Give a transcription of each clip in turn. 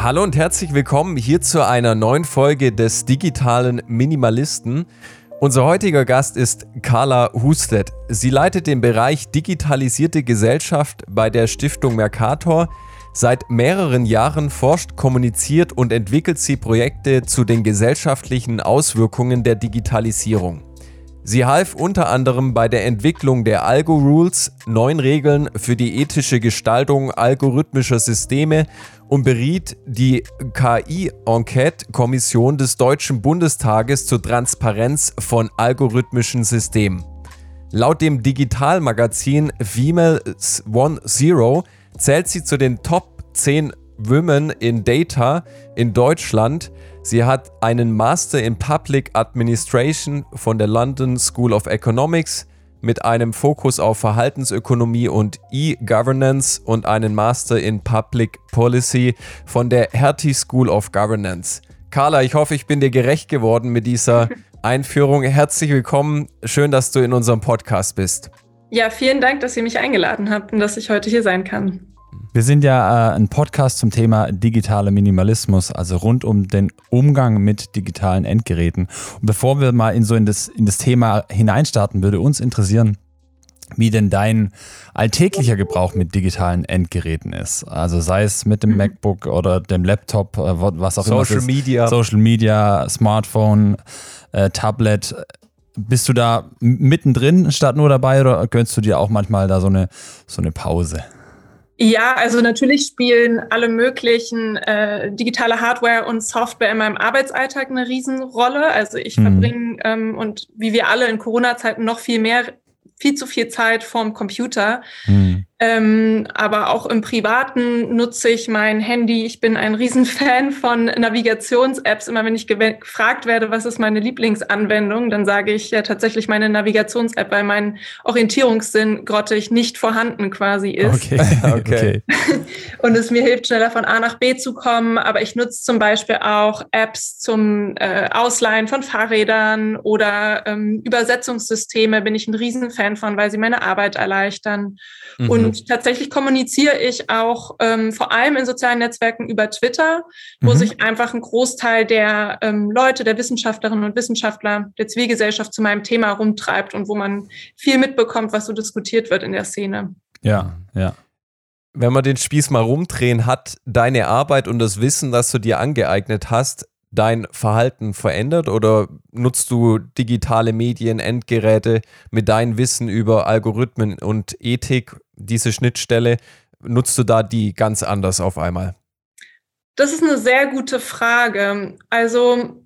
Hallo und herzlich willkommen hier zu einer neuen Folge des digitalen Minimalisten. Unser heutiger Gast ist Carla Husted. Sie leitet den Bereich Digitalisierte Gesellschaft bei der Stiftung Mercator. Seit mehreren Jahren forscht, kommuniziert und entwickelt sie Projekte zu den gesellschaftlichen Auswirkungen der Digitalisierung. Sie half unter anderem bei der Entwicklung der Algo-Rules, neuen Regeln für die ethische Gestaltung algorithmischer Systeme und beriet die KI-Enquete-Kommission des Deutschen Bundestages zur Transparenz von algorithmischen Systemen. Laut dem Digitalmagazin Female One Zero zählt sie zu den Top 10 Women in Data in Deutschland. Sie hat einen Master in Public Administration von der London School of Economics mit einem Fokus auf Verhaltensökonomie und E-Governance und einen Master in Public Policy von der Hertie School of Governance. Carla, ich hoffe, ich bin dir gerecht geworden mit dieser Einführung. Herzlich willkommen. Schön, dass du in unserem Podcast bist. Ja, vielen Dank, dass ihr mich eingeladen habt und dass ich heute hier sein kann. Wir sind ja äh, ein Podcast zum Thema digitaler Minimalismus, also rund um den Umgang mit digitalen Endgeräten. Und bevor wir mal in so in das, in das Thema hineinstarten, würde uns interessieren, wie denn dein alltäglicher Gebrauch mit digitalen Endgeräten ist. Also sei es mit dem mhm. MacBook oder dem Laptop, äh, was auch Social immer. Social Media. Social Media, Smartphone, äh, Tablet. Bist du da mittendrin statt nur dabei oder gönnst du dir auch manchmal da so eine, so eine Pause? Ja, also natürlich spielen alle möglichen äh, digitale Hardware und Software in meinem Arbeitsalltag eine Riesenrolle. Also ich mhm. verbringe ähm, und wie wir alle in Corona-Zeiten noch viel mehr, viel zu viel Zeit vorm Computer. Mhm. Ähm, aber auch im Privaten nutze ich mein Handy. Ich bin ein Riesenfan von Navigations-Apps. Immer wenn ich gefragt werde, was ist meine Lieblingsanwendung, dann sage ich ja tatsächlich meine Navigations-App, weil mein Orientierungssinn grottig nicht vorhanden quasi ist. Okay, okay. Und es mir hilft, schneller von A nach B zu kommen. Aber ich nutze zum Beispiel auch Apps zum äh, Ausleihen von Fahrrädern oder ähm, Übersetzungssysteme bin ich ein Riesenfan von, weil sie meine Arbeit erleichtern. Mhm. Und und tatsächlich kommuniziere ich auch ähm, vor allem in sozialen Netzwerken über Twitter, wo mhm. sich einfach ein Großteil der ähm, Leute, der Wissenschaftlerinnen und Wissenschaftler der Zivilgesellschaft zu meinem Thema rumtreibt und wo man viel mitbekommt, was so diskutiert wird in der Szene. Ja, ja. Wenn man den Spieß mal rumdrehen, hat deine Arbeit und das Wissen, das du dir angeeignet hast, dein Verhalten verändert oder nutzt du digitale Medien, Endgeräte mit deinem Wissen über Algorithmen und Ethik, diese Schnittstelle, nutzt du da die ganz anders auf einmal? Das ist eine sehr gute Frage. Also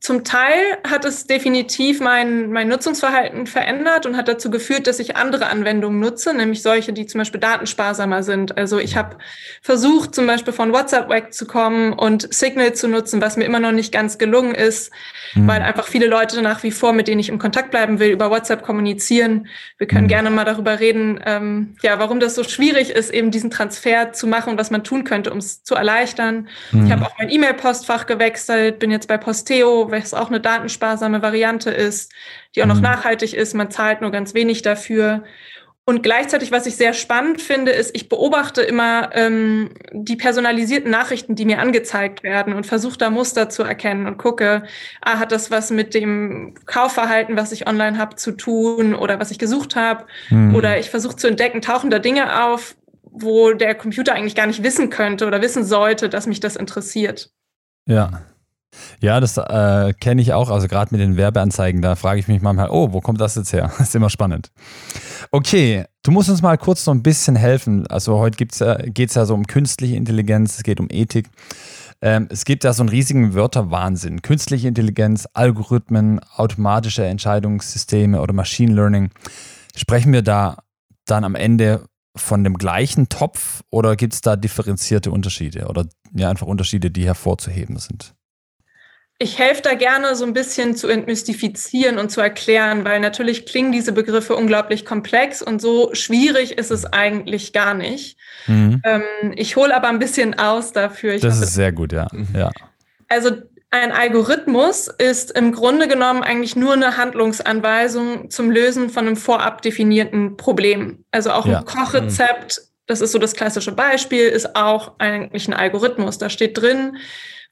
zum Teil hat es definitiv mein, mein Nutzungsverhalten verändert und hat dazu geführt, dass ich andere Anwendungen nutze, nämlich solche, die zum Beispiel datensparsamer sind. Also ich habe versucht, zum Beispiel von WhatsApp wegzukommen und Signal zu nutzen, was mir immer noch nicht ganz gelungen ist, mhm. weil einfach viele Leute nach wie vor, mit denen ich im Kontakt bleiben will, über WhatsApp kommunizieren. Wir können mhm. gerne mal darüber reden, ähm, ja, warum das so schwierig ist, eben diesen Transfer zu machen und was man tun könnte, um es zu erleichtern. Mhm. Ich habe auch mein E-Mail-Postfach gewechselt, bin jetzt bei Posteo was auch eine datensparsame Variante ist, die auch noch mhm. nachhaltig ist. Man zahlt nur ganz wenig dafür. Und gleichzeitig, was ich sehr spannend finde, ist, ich beobachte immer ähm, die personalisierten Nachrichten, die mir angezeigt werden und versuche da Muster zu erkennen und gucke, ah, hat das was mit dem Kaufverhalten, was ich online habe, zu tun oder was ich gesucht habe? Mhm. Oder ich versuche zu entdecken, tauchen da Dinge auf, wo der Computer eigentlich gar nicht wissen könnte oder wissen sollte, dass mich das interessiert. Ja, ja, das äh, kenne ich auch. Also gerade mit den Werbeanzeigen, da frage ich mich manchmal, oh, wo kommt das jetzt her? Das ist immer spannend. Okay, du musst uns mal kurz so ein bisschen helfen. Also heute geht es ja so um künstliche Intelligenz, es geht um Ethik. Ähm, es gibt ja so einen riesigen Wörterwahnsinn. Künstliche Intelligenz, Algorithmen, automatische Entscheidungssysteme oder Machine Learning. Sprechen wir da dann am Ende von dem gleichen Topf oder gibt es da differenzierte Unterschiede oder ja einfach Unterschiede, die hervorzuheben sind? Ich helfe da gerne so ein bisschen zu entmystifizieren und zu erklären, weil natürlich klingen diese Begriffe unglaublich komplex und so schwierig ist es eigentlich gar nicht. Mhm. Ähm, ich hole aber ein bisschen aus dafür. Ich das ist sehr gut, ja. Mhm. ja. Also ein Algorithmus ist im Grunde genommen eigentlich nur eine Handlungsanweisung zum Lösen von einem vorab definierten Problem. Also auch ein ja. Kochrezept das ist so das klassische Beispiel, ist auch eigentlich ein Algorithmus. Da steht drin,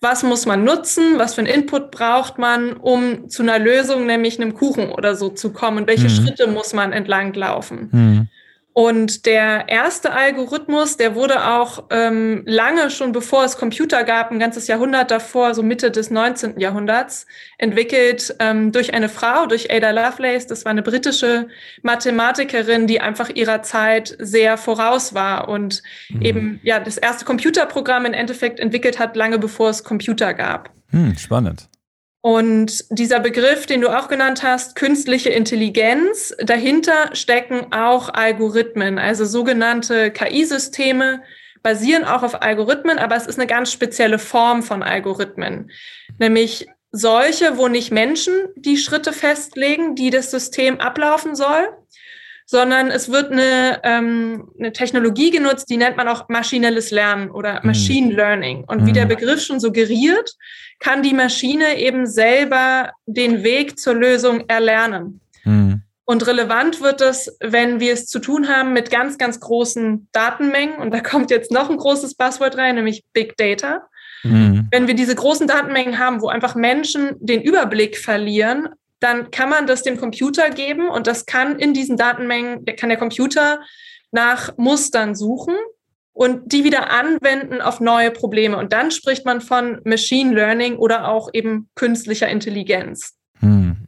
was muss man nutzen, was für einen Input braucht man, um zu einer Lösung, nämlich einem Kuchen oder so zu kommen und welche mhm. Schritte muss man entlang laufen. Mhm. Und der erste Algorithmus, der wurde auch ähm, lange schon bevor es Computer gab, ein ganzes Jahrhundert davor, so Mitte des 19. Jahrhunderts, entwickelt ähm, durch eine Frau, durch Ada Lovelace. Das war eine britische Mathematikerin, die einfach ihrer Zeit sehr voraus war und mhm. eben ja das erste Computerprogramm im Endeffekt entwickelt hat, lange bevor es Computer gab. Hm, spannend. Und dieser Begriff, den du auch genannt hast, künstliche Intelligenz, dahinter stecken auch Algorithmen, also sogenannte KI-Systeme, basieren auch auf Algorithmen, aber es ist eine ganz spezielle Form von Algorithmen, nämlich solche, wo nicht Menschen die Schritte festlegen, die das System ablaufen soll, sondern es wird eine, ähm, eine Technologie genutzt, die nennt man auch maschinelles Lernen oder mhm. Machine Learning. Und wie der mhm. Begriff schon suggeriert, kann die Maschine eben selber den Weg zur Lösung erlernen. Mhm. Und relevant wird es, wenn wir es zu tun haben mit ganz, ganz großen Datenmengen. Und da kommt jetzt noch ein großes Buzzword rein, nämlich Big Data. Mhm. Wenn wir diese großen Datenmengen haben, wo einfach Menschen den Überblick verlieren, dann kann man das dem Computer geben und das kann in diesen Datenmengen, kann der Computer nach Mustern suchen und die wieder anwenden auf neue Probleme. Und dann spricht man von Machine Learning oder auch eben künstlicher Intelligenz. Hm.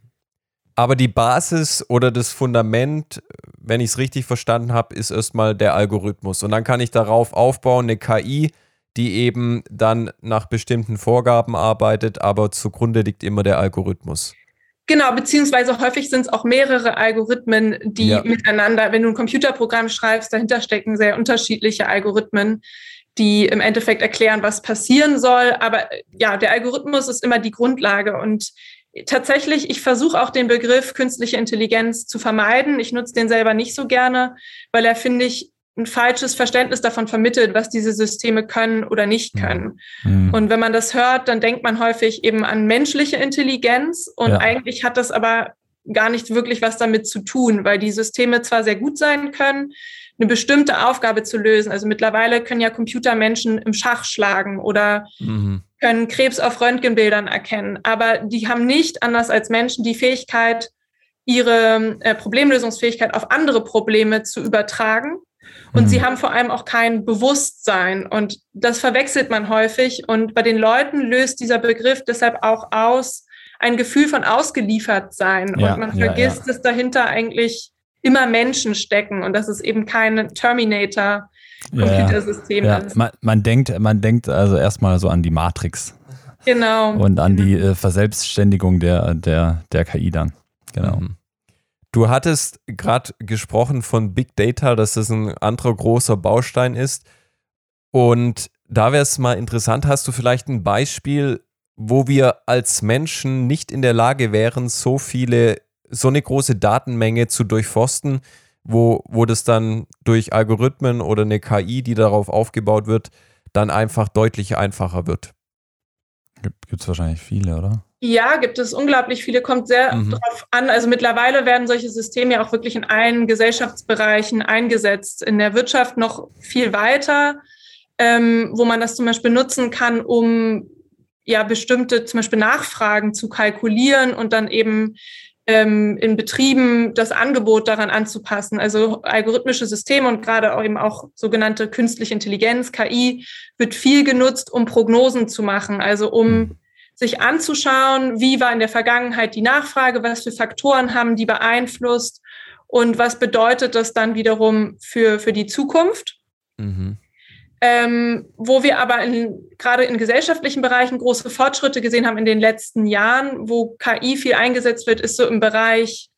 Aber die Basis oder das Fundament, wenn ich es richtig verstanden habe, ist erstmal der Algorithmus. Und dann kann ich darauf aufbauen, eine KI, die eben dann nach bestimmten Vorgaben arbeitet, aber zugrunde liegt immer der Algorithmus. Genau, beziehungsweise häufig sind es auch mehrere Algorithmen, die ja. miteinander, wenn du ein Computerprogramm schreibst, dahinter stecken sehr unterschiedliche Algorithmen, die im Endeffekt erklären, was passieren soll. Aber ja, der Algorithmus ist immer die Grundlage und tatsächlich, ich versuche auch den Begriff künstliche Intelligenz zu vermeiden. Ich nutze den selber nicht so gerne, weil er, finde ich, ein falsches Verständnis davon vermittelt, was diese Systeme können oder nicht können. Mhm. Und wenn man das hört, dann denkt man häufig eben an menschliche Intelligenz und ja. eigentlich hat das aber gar nicht wirklich was damit zu tun, weil die Systeme zwar sehr gut sein können, eine bestimmte Aufgabe zu lösen. Also mittlerweile können ja Computer Menschen im Schach schlagen oder mhm. können Krebs auf Röntgenbildern erkennen, aber die haben nicht anders als Menschen die Fähigkeit, ihre äh, Problemlösungsfähigkeit auf andere Probleme zu übertragen und mhm. sie haben vor allem auch kein Bewusstsein. Und das verwechselt man häufig. Und bei den Leuten löst dieser Begriff deshalb auch aus ein Gefühl von ausgeliefert sein. Ja, und man vergisst, ja, ja. dass dahinter eigentlich immer Menschen stecken und dass es eben kein Terminator Computersystem ja, ist. Man, man, denkt, man denkt also erstmal so an die Matrix. Genau. Und an die äh, Verselbstständigung der, der, der KI dann. Genau. Mhm. Du hattest gerade gesprochen von Big Data, dass das ein anderer großer Baustein ist. Und da wäre es mal interessant, hast du vielleicht ein Beispiel, wo wir als Menschen nicht in der Lage wären, so viele, so eine große Datenmenge zu durchforsten, wo, wo das dann durch Algorithmen oder eine KI, die darauf aufgebaut wird, dann einfach deutlich einfacher wird? Gibt es wahrscheinlich viele, oder? Ja, gibt es unglaublich viele, kommt sehr mhm. drauf an. Also mittlerweile werden solche Systeme ja auch wirklich in allen Gesellschaftsbereichen eingesetzt. In der Wirtschaft noch viel weiter, ähm, wo man das zum Beispiel nutzen kann, um ja bestimmte zum Beispiel Nachfragen zu kalkulieren und dann eben ähm, in Betrieben das Angebot daran anzupassen. Also algorithmische Systeme und gerade auch eben auch sogenannte künstliche Intelligenz, KI, wird viel genutzt, um Prognosen zu machen, also um mhm sich anzuschauen, wie war in der Vergangenheit die Nachfrage, was für Faktoren haben die beeinflusst und was bedeutet das dann wiederum für, für die Zukunft. Mhm. Ähm, wo wir aber in, gerade in gesellschaftlichen Bereichen große Fortschritte gesehen haben in den letzten Jahren, wo KI viel eingesetzt wird, ist so im Bereich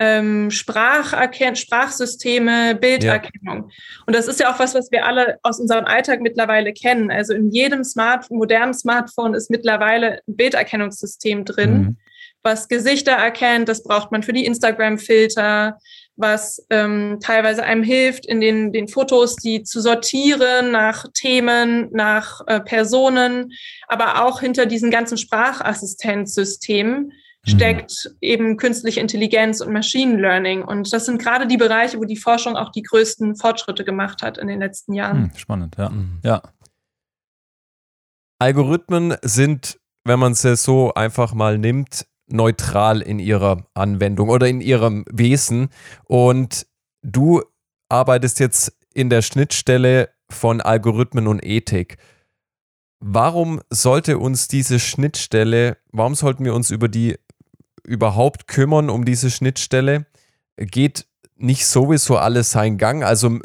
ähm, Spracherken Sprachsysteme, Bilderkennung. Ja. Und das ist ja auch was, was wir alle aus unserem Alltag mittlerweile kennen. Also in jedem Smart modernen Smartphone ist mittlerweile ein Bilderkennungssystem drin, mhm. was Gesichter erkennt. Das braucht man für die Instagram-Filter, was ähm, teilweise einem hilft, in den, den Fotos die zu sortieren nach Themen, nach äh, Personen, aber auch hinter diesen ganzen Sprachassistenzsystemen. Steckt eben künstliche Intelligenz und Machine Learning. Und das sind gerade die Bereiche, wo die Forschung auch die größten Fortschritte gemacht hat in den letzten Jahren. Hm, spannend, ja. Mhm. ja. Algorithmen sind, wenn man sie so einfach mal nimmt, neutral in ihrer Anwendung oder in ihrem Wesen. Und du arbeitest jetzt in der Schnittstelle von Algorithmen und Ethik. Warum sollte uns diese Schnittstelle, warum sollten wir uns über die überhaupt kümmern, um diese Schnittstelle? Geht nicht sowieso alles seinen Gang? Also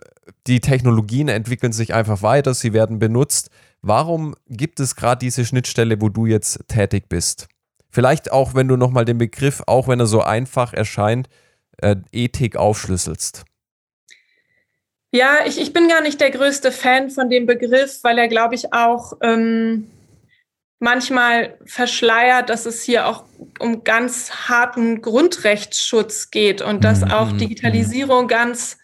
die Technologien entwickeln sich einfach weiter, sie werden benutzt. Warum gibt es gerade diese Schnittstelle, wo du jetzt tätig bist? Vielleicht auch, wenn du nochmal den Begriff, auch wenn er so einfach erscheint, äh, Ethik aufschlüsselst. Ja, ich, ich bin gar nicht der größte Fan von dem Begriff, weil er, glaube ich, auch ähm, manchmal verschleiert, dass es hier auch um ganz harten Grundrechtsschutz geht und dass mhm, auch mhm, Digitalisierung mhm. ganz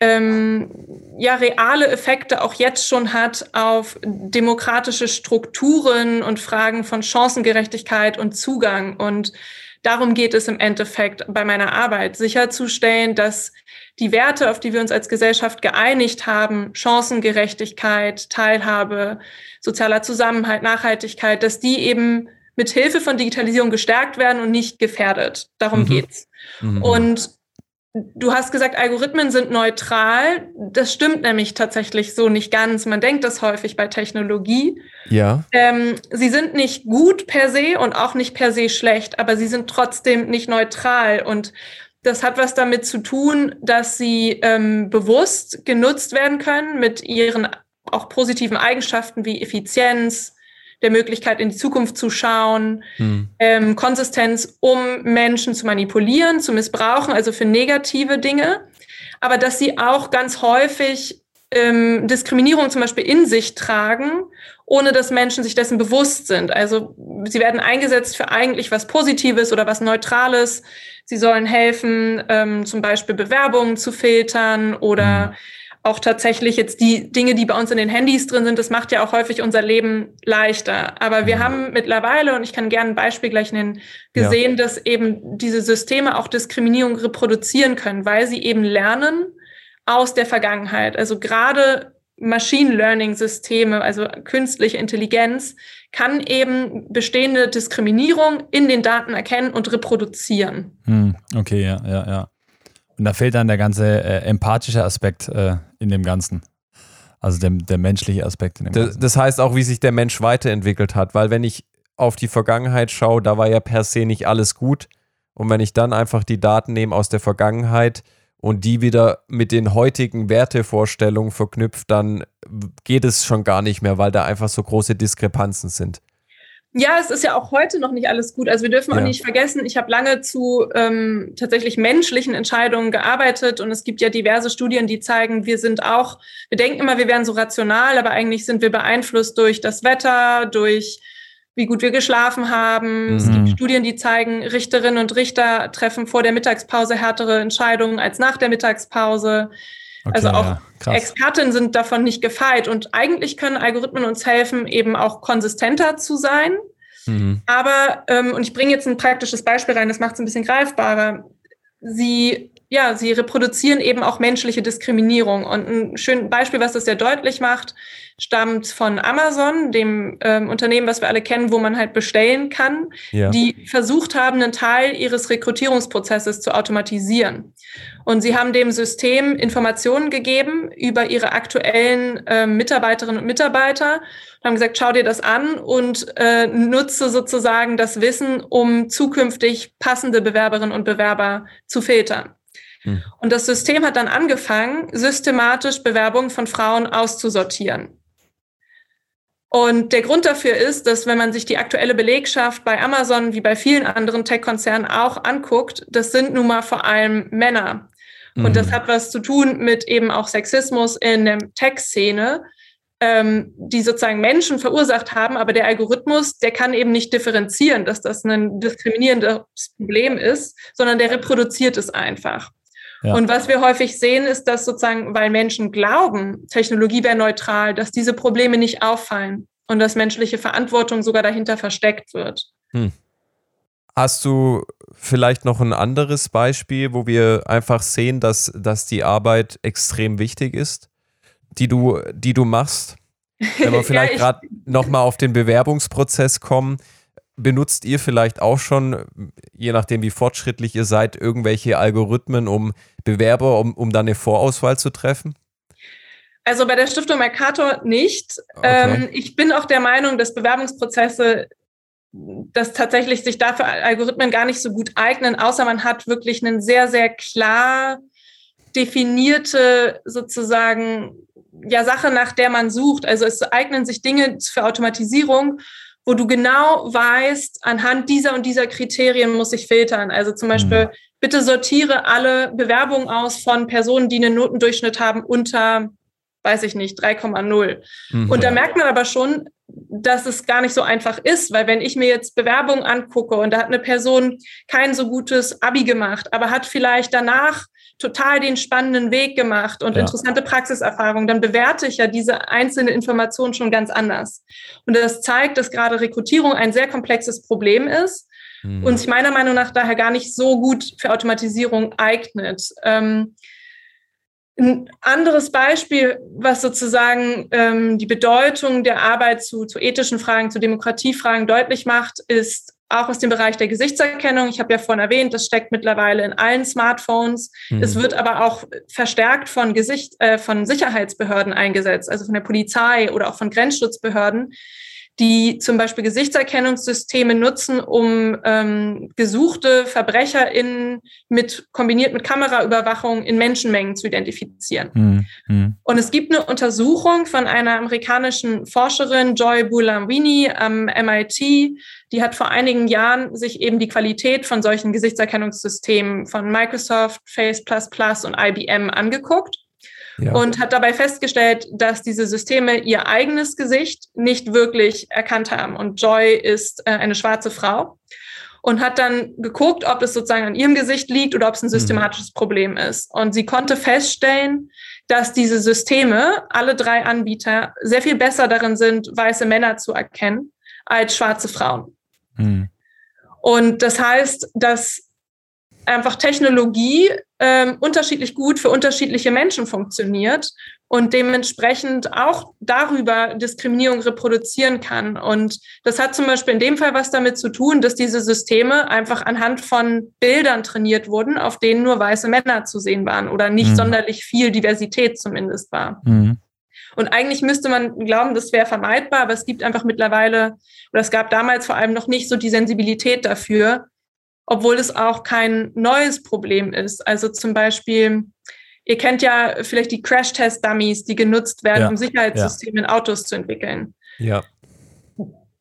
ähm, ja reale Effekte auch jetzt schon hat auf demokratische Strukturen und Fragen von Chancengerechtigkeit und Zugang. Und darum geht es im Endeffekt bei meiner Arbeit, sicherzustellen, dass die Werte, auf die wir uns als Gesellschaft geeinigt haben, Chancengerechtigkeit, Teilhabe, sozialer Zusammenhalt, Nachhaltigkeit, dass die eben mit Hilfe von Digitalisierung gestärkt werden und nicht gefährdet. Darum mhm. geht's. Mhm. Und du hast gesagt, Algorithmen sind neutral. Das stimmt nämlich tatsächlich so nicht ganz. Man denkt das häufig bei Technologie. Ja. Ähm, sie sind nicht gut per se und auch nicht per se schlecht, aber sie sind trotzdem nicht neutral und das hat was damit zu tun, dass sie ähm, bewusst genutzt werden können mit ihren auch positiven Eigenschaften wie Effizienz, der Möglichkeit in die Zukunft zu schauen, hm. ähm, Konsistenz, um Menschen zu manipulieren, zu missbrauchen, also für negative Dinge. Aber dass sie auch ganz häufig ähm, Diskriminierung zum Beispiel in sich tragen, ohne dass Menschen sich dessen bewusst sind. Also sie werden eingesetzt für eigentlich was Positives oder was Neutrales. Sie sollen helfen, ähm, zum Beispiel Bewerbungen zu filtern oder mhm. auch tatsächlich jetzt die Dinge, die bei uns in den Handys drin sind, das macht ja auch häufig unser Leben leichter. Aber wir mhm. haben mittlerweile, und ich kann gerne ein Beispiel gleich nennen, gesehen, ja. dass eben diese Systeme auch Diskriminierung reproduzieren können, weil sie eben lernen aus der Vergangenheit. Also gerade Machine Learning Systeme, also künstliche Intelligenz, kann eben bestehende Diskriminierung in den Daten erkennen und reproduzieren. Hm, okay, ja, ja, ja. Und da fehlt dann der ganze äh, empathische Aspekt äh, in dem Ganzen. Also der, der menschliche Aspekt in dem das, Ganzen. Das heißt auch, wie sich der Mensch weiterentwickelt hat, weil wenn ich auf die Vergangenheit schaue, da war ja per se nicht alles gut. Und wenn ich dann einfach die Daten nehme aus der Vergangenheit, und die wieder mit den heutigen Wertevorstellungen verknüpft, dann geht es schon gar nicht mehr, weil da einfach so große Diskrepanzen sind. Ja, es ist ja auch heute noch nicht alles gut. Also wir dürfen auch ja. nicht vergessen, ich habe lange zu ähm, tatsächlich menschlichen Entscheidungen gearbeitet und es gibt ja diverse Studien, die zeigen, wir sind auch, wir denken immer, wir wären so rational, aber eigentlich sind wir beeinflusst durch das Wetter, durch wie gut wir geschlafen haben. Mhm. Es gibt Studien, die zeigen, Richterinnen und Richter treffen vor der Mittagspause härtere Entscheidungen als nach der Mittagspause. Okay, also auch ja, Expertinnen sind davon nicht gefeit. Und eigentlich können Algorithmen uns helfen, eben auch konsistenter zu sein. Mhm. Aber, ähm, und ich bringe jetzt ein praktisches Beispiel rein, das macht es ein bisschen greifbarer. Sie ja, sie reproduzieren eben auch menschliche Diskriminierung. Und ein schönes Beispiel, was das sehr deutlich macht, stammt von Amazon, dem ähm, Unternehmen, was wir alle kennen, wo man halt bestellen kann, ja. die versucht haben, einen Teil ihres Rekrutierungsprozesses zu automatisieren. Und sie haben dem System Informationen gegeben über ihre aktuellen äh, Mitarbeiterinnen und Mitarbeiter und haben gesagt, schau dir das an und äh, nutze sozusagen das Wissen, um zukünftig passende Bewerberinnen und Bewerber zu filtern. Hm. Und das System hat dann angefangen, systematisch Bewerbungen von Frauen auszusortieren. Und der Grund dafür ist, dass wenn man sich die aktuelle Belegschaft bei Amazon wie bei vielen anderen Tech-Konzernen auch anguckt, das sind nun mal vor allem Männer. Und das mhm. hat was zu tun mit eben auch Sexismus in der Tech-Szene, ähm, die sozusagen Menschen verursacht haben, aber der Algorithmus, der kann eben nicht differenzieren, dass das ein diskriminierendes Problem ist, sondern der reproduziert es einfach. Ja. Und was wir häufig sehen, ist, dass sozusagen, weil Menschen glauben, Technologie wäre neutral, dass diese Probleme nicht auffallen und dass menschliche Verantwortung sogar dahinter versteckt wird. Hm. Hast du vielleicht noch ein anderes Beispiel, wo wir einfach sehen, dass, dass die Arbeit extrem wichtig ist, die du, die du machst? Wenn wir vielleicht ja, gerade nochmal auf den Bewerbungsprozess kommen, benutzt ihr vielleicht auch schon, je nachdem wie fortschrittlich ihr seid, irgendwelche Algorithmen, um Bewerber, um, um dann eine Vorauswahl zu treffen? Also bei der Stiftung Mercator nicht. Okay. Ähm, ich bin auch der Meinung, dass Bewerbungsprozesse dass tatsächlich sich dafür Algorithmen gar nicht so gut eignen, außer man hat wirklich einen sehr, sehr klar definierte sozusagen ja Sache, nach der man sucht. Also es eignen sich Dinge für Automatisierung, wo du genau weißt, anhand dieser und dieser Kriterien muss ich filtern. Also zum Beispiel, mhm. bitte sortiere alle Bewerbungen aus von Personen, die einen Notendurchschnitt haben unter, weiß ich nicht, 3,0. Mhm. Und da merkt man aber schon, dass es gar nicht so einfach ist, weil wenn ich mir jetzt Bewerbungen angucke und da hat eine Person kein so gutes Abi gemacht, aber hat vielleicht danach total den spannenden Weg gemacht und ja. interessante Praxiserfahrungen, dann bewerte ich ja diese einzelne Information schon ganz anders. Und das zeigt, dass gerade Rekrutierung ein sehr komplexes Problem ist mhm. und sich meiner Meinung nach daher gar nicht so gut für Automatisierung eignet. Ähm, ein anderes Beispiel, was sozusagen ähm, die Bedeutung der Arbeit zu, zu ethischen Fragen, zu Demokratiefragen deutlich macht, ist auch aus dem Bereich der Gesichtserkennung. Ich habe ja vorhin erwähnt, das steckt mittlerweile in allen Smartphones. Mhm. Es wird aber auch verstärkt von Gesicht, äh, von Sicherheitsbehörden eingesetzt, also von der Polizei oder auch von Grenzschutzbehörden, die zum Beispiel Gesichtserkennungssysteme nutzen, um ähm, gesuchte VerbrecherInnen mit kombiniert mit Kameraüberwachung in Menschenmengen zu identifizieren. Mhm. mhm. Und es gibt eine Untersuchung von einer amerikanischen Forscherin, Joy Bulamwini am MIT, die hat vor einigen Jahren sich eben die Qualität von solchen Gesichtserkennungssystemen von Microsoft, Face++ und IBM angeguckt ja. und hat dabei festgestellt, dass diese Systeme ihr eigenes Gesicht nicht wirklich erkannt haben. Und Joy ist äh, eine schwarze Frau und hat dann geguckt, ob es sozusagen an ihrem Gesicht liegt oder ob es ein mhm. systematisches mhm. Problem ist. Und sie konnte feststellen, dass diese Systeme, alle drei Anbieter, sehr viel besser darin sind, weiße Männer zu erkennen als schwarze Frauen. Mhm. Und das heißt, dass einfach Technologie ähm, unterschiedlich gut für unterschiedliche Menschen funktioniert und dementsprechend auch darüber Diskriminierung reproduzieren kann. Und das hat zum Beispiel in dem Fall was damit zu tun, dass diese Systeme einfach anhand von Bildern trainiert wurden, auf denen nur weiße Männer zu sehen waren oder nicht mhm. sonderlich viel Diversität zumindest war. Mhm. Und eigentlich müsste man glauben, das wäre vermeidbar, aber es gibt einfach mittlerweile, oder es gab damals vor allem noch nicht so die Sensibilität dafür, obwohl es auch kein neues Problem ist. Also zum Beispiel, ihr kennt ja vielleicht die Crash-Test-Dummies, die genutzt werden, ja, um Sicherheitssysteme ja. in Autos zu entwickeln. Ja.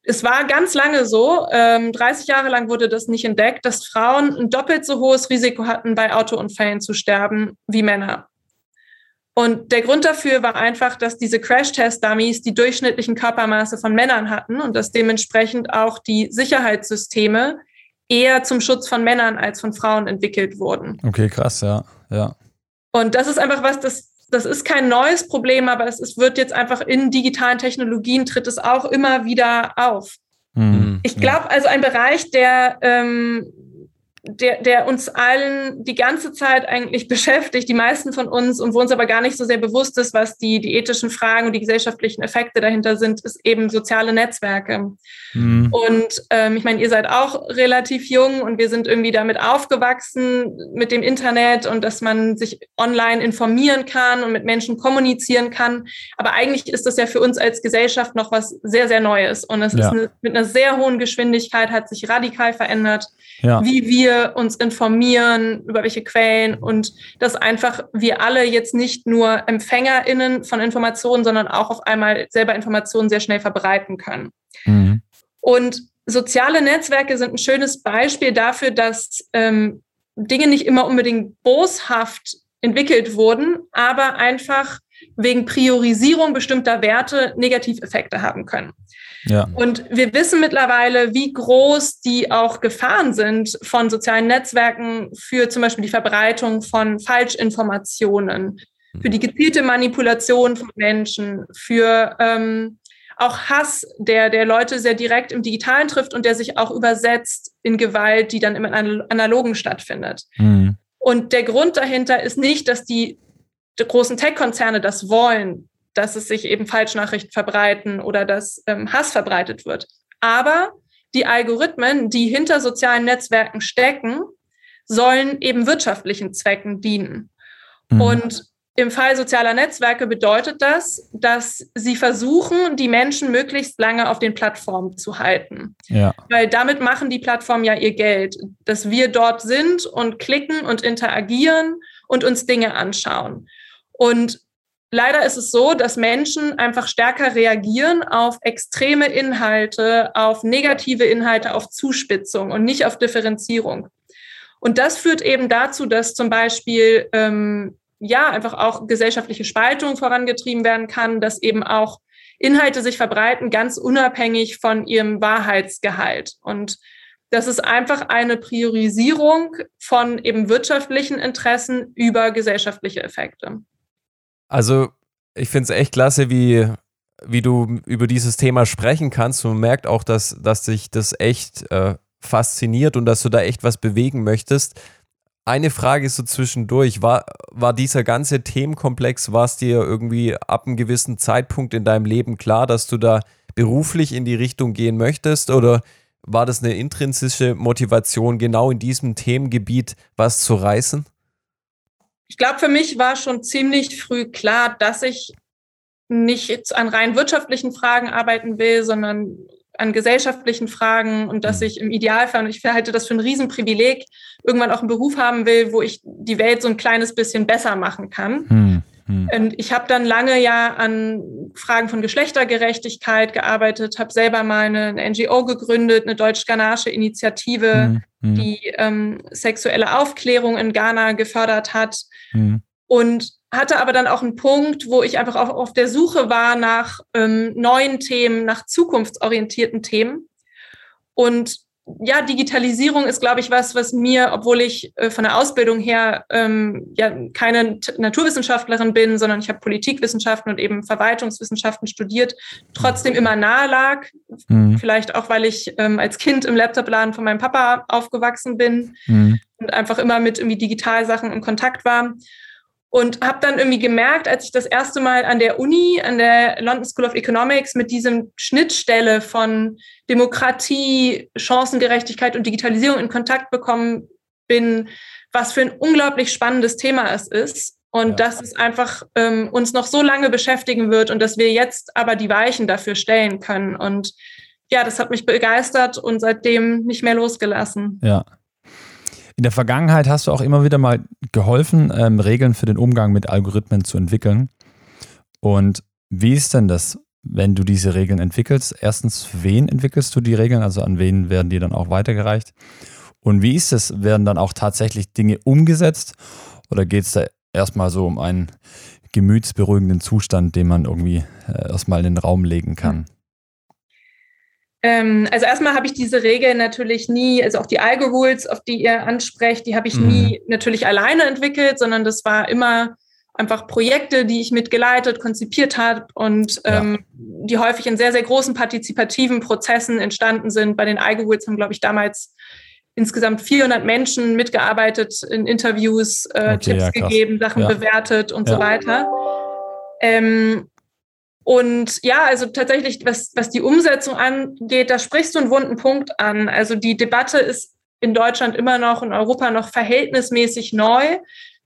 Es war ganz lange so, ähm, 30 Jahre lang wurde das nicht entdeckt, dass Frauen ein doppelt so hohes Risiko hatten, bei Autounfällen zu sterben wie Männer. Und der Grund dafür war einfach, dass diese Crash-Test-Dummies die durchschnittlichen Körpermaße von Männern hatten und dass dementsprechend auch die Sicherheitssysteme eher zum Schutz von Männern als von Frauen entwickelt wurden. Okay, krass, ja, ja. Und das ist einfach was, das, das ist kein neues Problem, aber es, es wird jetzt einfach in digitalen Technologien tritt es auch immer wieder auf. Mhm, ich glaube, also ein Bereich, der ähm, der, der uns allen die ganze Zeit eigentlich beschäftigt, die meisten von uns, und wo uns aber gar nicht so sehr bewusst ist, was die, die ethischen Fragen und die gesellschaftlichen Effekte dahinter sind, ist eben soziale Netzwerke. Mhm. Und ähm, ich meine, ihr seid auch relativ jung und wir sind irgendwie damit aufgewachsen mit dem Internet und dass man sich online informieren kann und mit Menschen kommunizieren kann. Aber eigentlich ist das ja für uns als Gesellschaft noch was sehr, sehr Neues. Und es ja. ist eine, mit einer sehr hohen Geschwindigkeit, hat sich radikal verändert, ja. wie wir uns informieren, über welche Quellen und dass einfach wir alle jetzt nicht nur EmpfängerInnen von Informationen, sondern auch auf einmal selber Informationen sehr schnell verbreiten können. Mhm. Und soziale Netzwerke sind ein schönes Beispiel dafür, dass ähm, Dinge nicht immer unbedingt boshaft entwickelt wurden, aber einfach wegen Priorisierung bestimmter Werte Negativeffekte haben können. Ja. Und wir wissen mittlerweile, wie groß die auch Gefahren sind von sozialen Netzwerken für zum Beispiel die Verbreitung von Falschinformationen, für die gezielte Manipulation von Menschen, für ähm, auch Hass, der, der Leute sehr direkt im Digitalen trifft und der sich auch übersetzt in Gewalt, die dann im Analogen stattfindet. Mhm. Und der Grund dahinter ist nicht, dass die, die großen Tech-Konzerne das wollen, dass es sich eben Falschnachrichten verbreiten oder dass ähm, Hass verbreitet wird. Aber die Algorithmen, die hinter sozialen Netzwerken stecken, sollen eben wirtschaftlichen Zwecken dienen. Mhm. Und im Fall sozialer Netzwerke bedeutet das, dass sie versuchen, die Menschen möglichst lange auf den Plattformen zu halten. Ja. Weil damit machen die Plattformen ja ihr Geld, dass wir dort sind und klicken und interagieren und uns Dinge anschauen. Und leider ist es so, dass Menschen einfach stärker reagieren auf extreme Inhalte, auf negative Inhalte, auf Zuspitzung und nicht auf Differenzierung. Und das führt eben dazu, dass zum Beispiel ähm, ja, einfach auch gesellschaftliche Spaltung vorangetrieben werden kann, dass eben auch Inhalte sich verbreiten, ganz unabhängig von ihrem Wahrheitsgehalt. Und das ist einfach eine Priorisierung von eben wirtschaftlichen Interessen über gesellschaftliche Effekte. Also, ich finde es echt klasse, wie, wie du über dieses Thema sprechen kannst. Man merkt auch, dass, dass dich das echt äh, fasziniert und dass du da echt was bewegen möchtest. Eine Frage so zwischendurch, war, war dieser ganze Themenkomplex, war es dir irgendwie ab einem gewissen Zeitpunkt in deinem Leben klar, dass du da beruflich in die Richtung gehen möchtest oder war das eine intrinsische Motivation, genau in diesem Themengebiet was zu reißen? Ich glaube, für mich war schon ziemlich früh klar, dass ich nicht an rein wirtschaftlichen Fragen arbeiten will, sondern an gesellschaftlichen Fragen und dass mhm. ich im Idealfall, und ich halte das für ein Riesenprivileg, irgendwann auch einen Beruf haben will, wo ich die Welt so ein kleines bisschen besser machen kann. Hm, hm. Und ich habe dann lange ja an Fragen von Geschlechtergerechtigkeit gearbeitet, habe selber mal eine, eine, NGO gegründet, eine deutsch-ghanaische Initiative, hm, hm, die ähm, sexuelle Aufklärung in Ghana gefördert hat. Hm. Und hatte aber dann auch einen Punkt, wo ich einfach auch auf der Suche war nach ähm, neuen Themen, nach zukunftsorientierten Themen. Und ja, Digitalisierung ist, glaube ich, was, was mir, obwohl ich äh, von der Ausbildung her ähm, ja keine Naturwissenschaftlerin bin, sondern ich habe Politikwissenschaften und eben Verwaltungswissenschaften studiert, trotzdem immer nahe lag. Mhm. Vielleicht auch, weil ich ähm, als Kind im Laptopladen von meinem Papa aufgewachsen bin mhm. und einfach immer mit irgendwie Digitalsachen in Kontakt war. Und habe dann irgendwie gemerkt, als ich das erste Mal an der Uni, an der London School of Economics mit diesem Schnittstelle von Demokratie, Chancengerechtigkeit und Digitalisierung in Kontakt bekommen bin, was für ein unglaublich spannendes Thema es ist. Und ja. dass es einfach ähm, uns noch so lange beschäftigen wird und dass wir jetzt aber die Weichen dafür stellen können. Und ja, das hat mich begeistert und seitdem nicht mehr losgelassen. Ja, in der Vergangenheit hast du auch immer wieder mal geholfen, ähm, Regeln für den Umgang mit Algorithmen zu entwickeln. Und wie ist denn das, wenn du diese Regeln entwickelst? Erstens, wen entwickelst du die Regeln? Also an wen werden die dann auch weitergereicht? Und wie ist es? Werden dann auch tatsächlich Dinge umgesetzt? Oder geht es da erstmal so um einen gemütsberuhigenden Zustand, den man irgendwie äh, erstmal in den Raum legen kann? Ähm, also erstmal habe ich diese Regeln natürlich nie, also auch die Algo-Rules, auf die ihr ansprecht, die habe ich mhm. nie natürlich alleine entwickelt, sondern das war immer einfach Projekte, die ich mitgeleitet, konzipiert habe und ähm, ja. die häufig in sehr, sehr großen partizipativen Prozessen entstanden sind. Bei den Algo-Rules haben, glaube ich, damals insgesamt 400 Menschen mitgearbeitet, in Interviews äh, okay, Tipps ja, gegeben, Sachen ja. bewertet und so weiter. Ähm, und ja, also tatsächlich, was, was die Umsetzung angeht, da sprichst du einen wunden Punkt an. Also die Debatte ist in Deutschland immer noch, in Europa noch verhältnismäßig neu.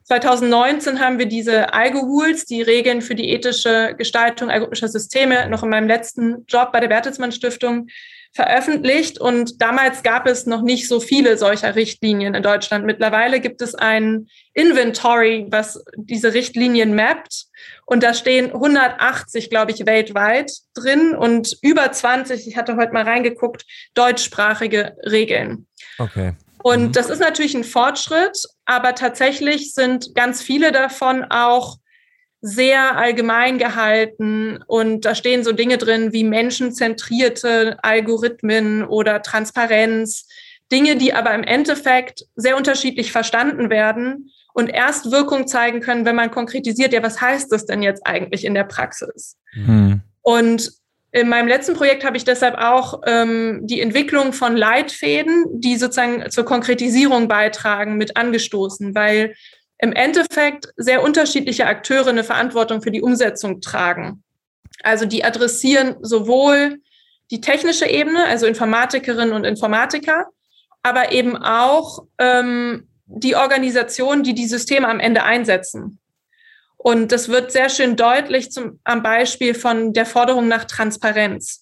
2019 haben wir diese Algo-Rules, die Regeln für die ethische Gestaltung algorithmischer Systeme, noch in meinem letzten Job bei der Bertelsmann Stiftung veröffentlicht. Und damals gab es noch nicht so viele solcher Richtlinien in Deutschland. Mittlerweile gibt es ein Inventory, was diese Richtlinien mappt. Und da stehen 180, glaube ich, weltweit drin und über 20, ich hatte heute mal reingeguckt, deutschsprachige Regeln. Okay. Und mhm. das ist natürlich ein Fortschritt, aber tatsächlich sind ganz viele davon auch sehr allgemein gehalten und da stehen so Dinge drin wie menschenzentrierte Algorithmen oder Transparenz, Dinge, die aber im Endeffekt sehr unterschiedlich verstanden werden und erst Wirkung zeigen können, wenn man konkretisiert, ja, was heißt das denn jetzt eigentlich in der Praxis? Mhm. Und in meinem letzten Projekt habe ich deshalb auch ähm, die Entwicklung von Leitfäden, die sozusagen zur Konkretisierung beitragen, mit angestoßen, weil im Endeffekt sehr unterschiedliche Akteure eine Verantwortung für die Umsetzung tragen. Also die adressieren sowohl die technische Ebene, also Informatikerinnen und Informatiker, aber eben auch ähm, die Organisationen, die die Systeme am Ende einsetzen. Und das wird sehr schön deutlich zum, am Beispiel von der Forderung nach Transparenz.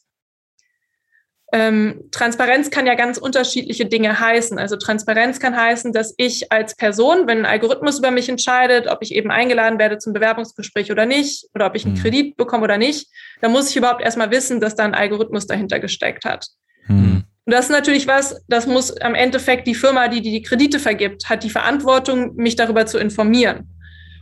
Ähm, Transparenz kann ja ganz unterschiedliche Dinge heißen. Also Transparenz kann heißen, dass ich als Person, wenn ein Algorithmus über mich entscheidet, ob ich eben eingeladen werde zum Bewerbungsgespräch oder nicht, oder ob ich einen mhm. Kredit bekomme oder nicht, dann muss ich überhaupt erstmal wissen, dass da ein Algorithmus dahinter gesteckt hat. Mhm. Und das ist natürlich was, das muss am Endeffekt die Firma, die die Kredite vergibt, hat die Verantwortung, mich darüber zu informieren.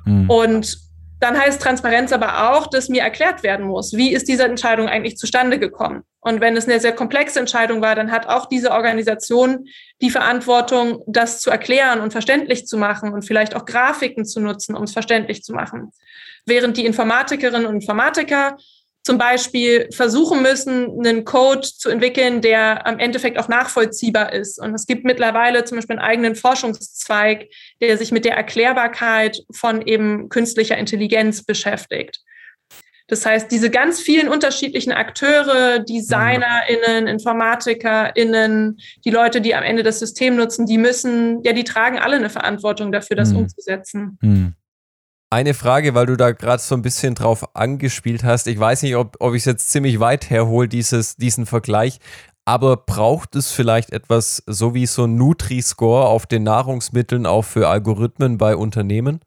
Mhm. Und dann heißt Transparenz aber auch, dass mir erklärt werden muss, wie ist diese Entscheidung eigentlich zustande gekommen. Und wenn es eine sehr komplexe Entscheidung war, dann hat auch diese Organisation die Verantwortung, das zu erklären und verständlich zu machen und vielleicht auch Grafiken zu nutzen, um es verständlich zu machen. Während die Informatikerinnen und Informatiker zum Beispiel versuchen müssen, einen Code zu entwickeln, der am Endeffekt auch nachvollziehbar ist. Und es gibt mittlerweile zum Beispiel einen eigenen Forschungszweig, der sich mit der Erklärbarkeit von eben künstlicher Intelligenz beschäftigt. Das heißt, diese ganz vielen unterschiedlichen Akteure, DesignerInnen, InformatikerInnen, die Leute, die am Ende das System nutzen, die müssen, ja, die tragen alle eine Verantwortung dafür, das mhm. umzusetzen. Mhm. Eine Frage, weil du da gerade so ein bisschen drauf angespielt hast. Ich weiß nicht, ob, ob ich es jetzt ziemlich weit herhole, dieses, diesen Vergleich. Aber braucht es vielleicht etwas so wie so ein Nutri-Score auf den Nahrungsmitteln auch für Algorithmen bei Unternehmen?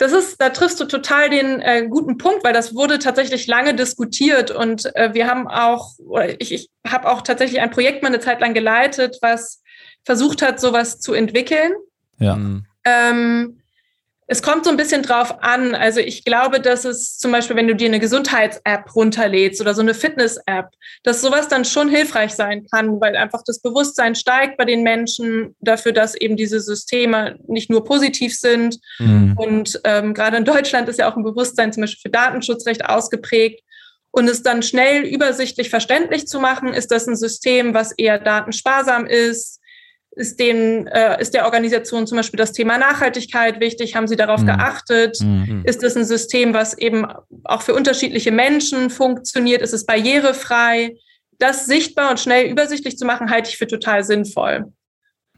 Das ist, da triffst du total den äh, guten Punkt, weil das wurde tatsächlich lange diskutiert und äh, wir haben auch, ich, ich habe auch tatsächlich ein Projekt mal eine Zeit lang geleitet, was versucht hat, sowas zu entwickeln. Ja. Mhm. Ähm, es kommt so ein bisschen drauf an. Also ich glaube, dass es zum Beispiel, wenn du dir eine Gesundheits-App runterlädst oder so eine Fitness-App, dass sowas dann schon hilfreich sein kann, weil einfach das Bewusstsein steigt bei den Menschen dafür, dass eben diese Systeme nicht nur positiv sind. Mhm. Und ähm, gerade in Deutschland ist ja auch ein Bewusstsein zum Beispiel für Datenschutzrecht ausgeprägt. Und es dann schnell übersichtlich verständlich zu machen, ist das ein System, was eher datensparsam ist, ist, den, äh, ist der Organisation zum Beispiel das Thema Nachhaltigkeit wichtig? Haben Sie darauf mhm. geachtet? Mhm. Ist es ein System, was eben auch für unterschiedliche Menschen funktioniert? Ist es barrierefrei? Das sichtbar und schnell übersichtlich zu machen, halte ich für total sinnvoll.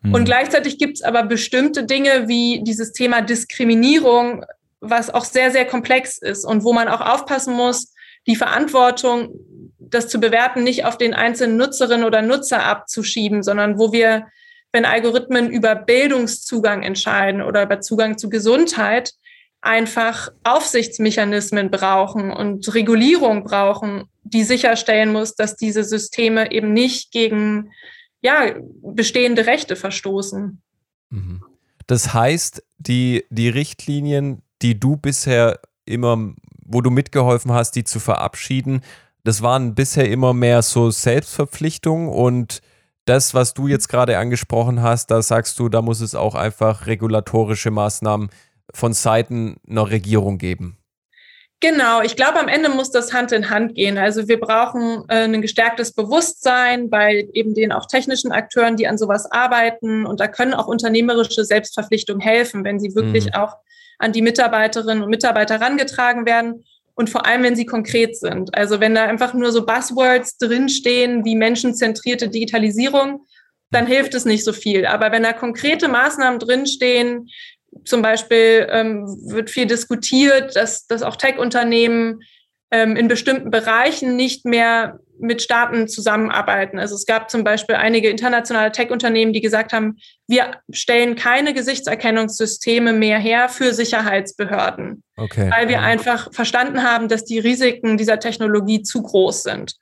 Mhm. Und gleichzeitig gibt es aber bestimmte Dinge wie dieses Thema Diskriminierung, was auch sehr, sehr komplex ist und wo man auch aufpassen muss, die Verantwortung, das zu bewerten, nicht auf den einzelnen Nutzerinnen oder Nutzer abzuschieben, sondern wo wir wenn Algorithmen über Bildungszugang entscheiden oder über Zugang zu Gesundheit, einfach Aufsichtsmechanismen brauchen und Regulierung brauchen, die sicherstellen muss, dass diese Systeme eben nicht gegen ja, bestehende Rechte verstoßen. Mhm. Das heißt, die, die Richtlinien, die du bisher immer, wo du mitgeholfen hast, die zu verabschieden, das waren bisher immer mehr so Selbstverpflichtungen und das, was du jetzt gerade angesprochen hast, da sagst du, da muss es auch einfach regulatorische Maßnahmen von Seiten einer Regierung geben. Genau, ich glaube, am Ende muss das Hand in Hand gehen. Also wir brauchen äh, ein gestärktes Bewusstsein bei eben den auch technischen Akteuren, die an sowas arbeiten. Und da können auch unternehmerische Selbstverpflichtungen helfen, wenn sie wirklich mhm. auch an die Mitarbeiterinnen und Mitarbeiter herangetragen werden und vor allem, wenn sie konkret sind. Also wenn da einfach nur so Buzzwords drinstehen wie menschenzentrierte Digitalisierung, dann hilft es nicht so viel. Aber wenn da konkrete Maßnahmen drinstehen, zum Beispiel ähm, wird viel diskutiert, dass, dass auch Tech-Unternehmen ähm, in bestimmten Bereichen nicht mehr mit Staaten zusammenarbeiten. Also es gab zum Beispiel einige internationale Tech-Unternehmen, die gesagt haben, wir stellen keine Gesichtserkennungssysteme mehr her für Sicherheitsbehörden, okay. weil wir einfach verstanden haben, dass die Risiken dieser Technologie zu groß sind.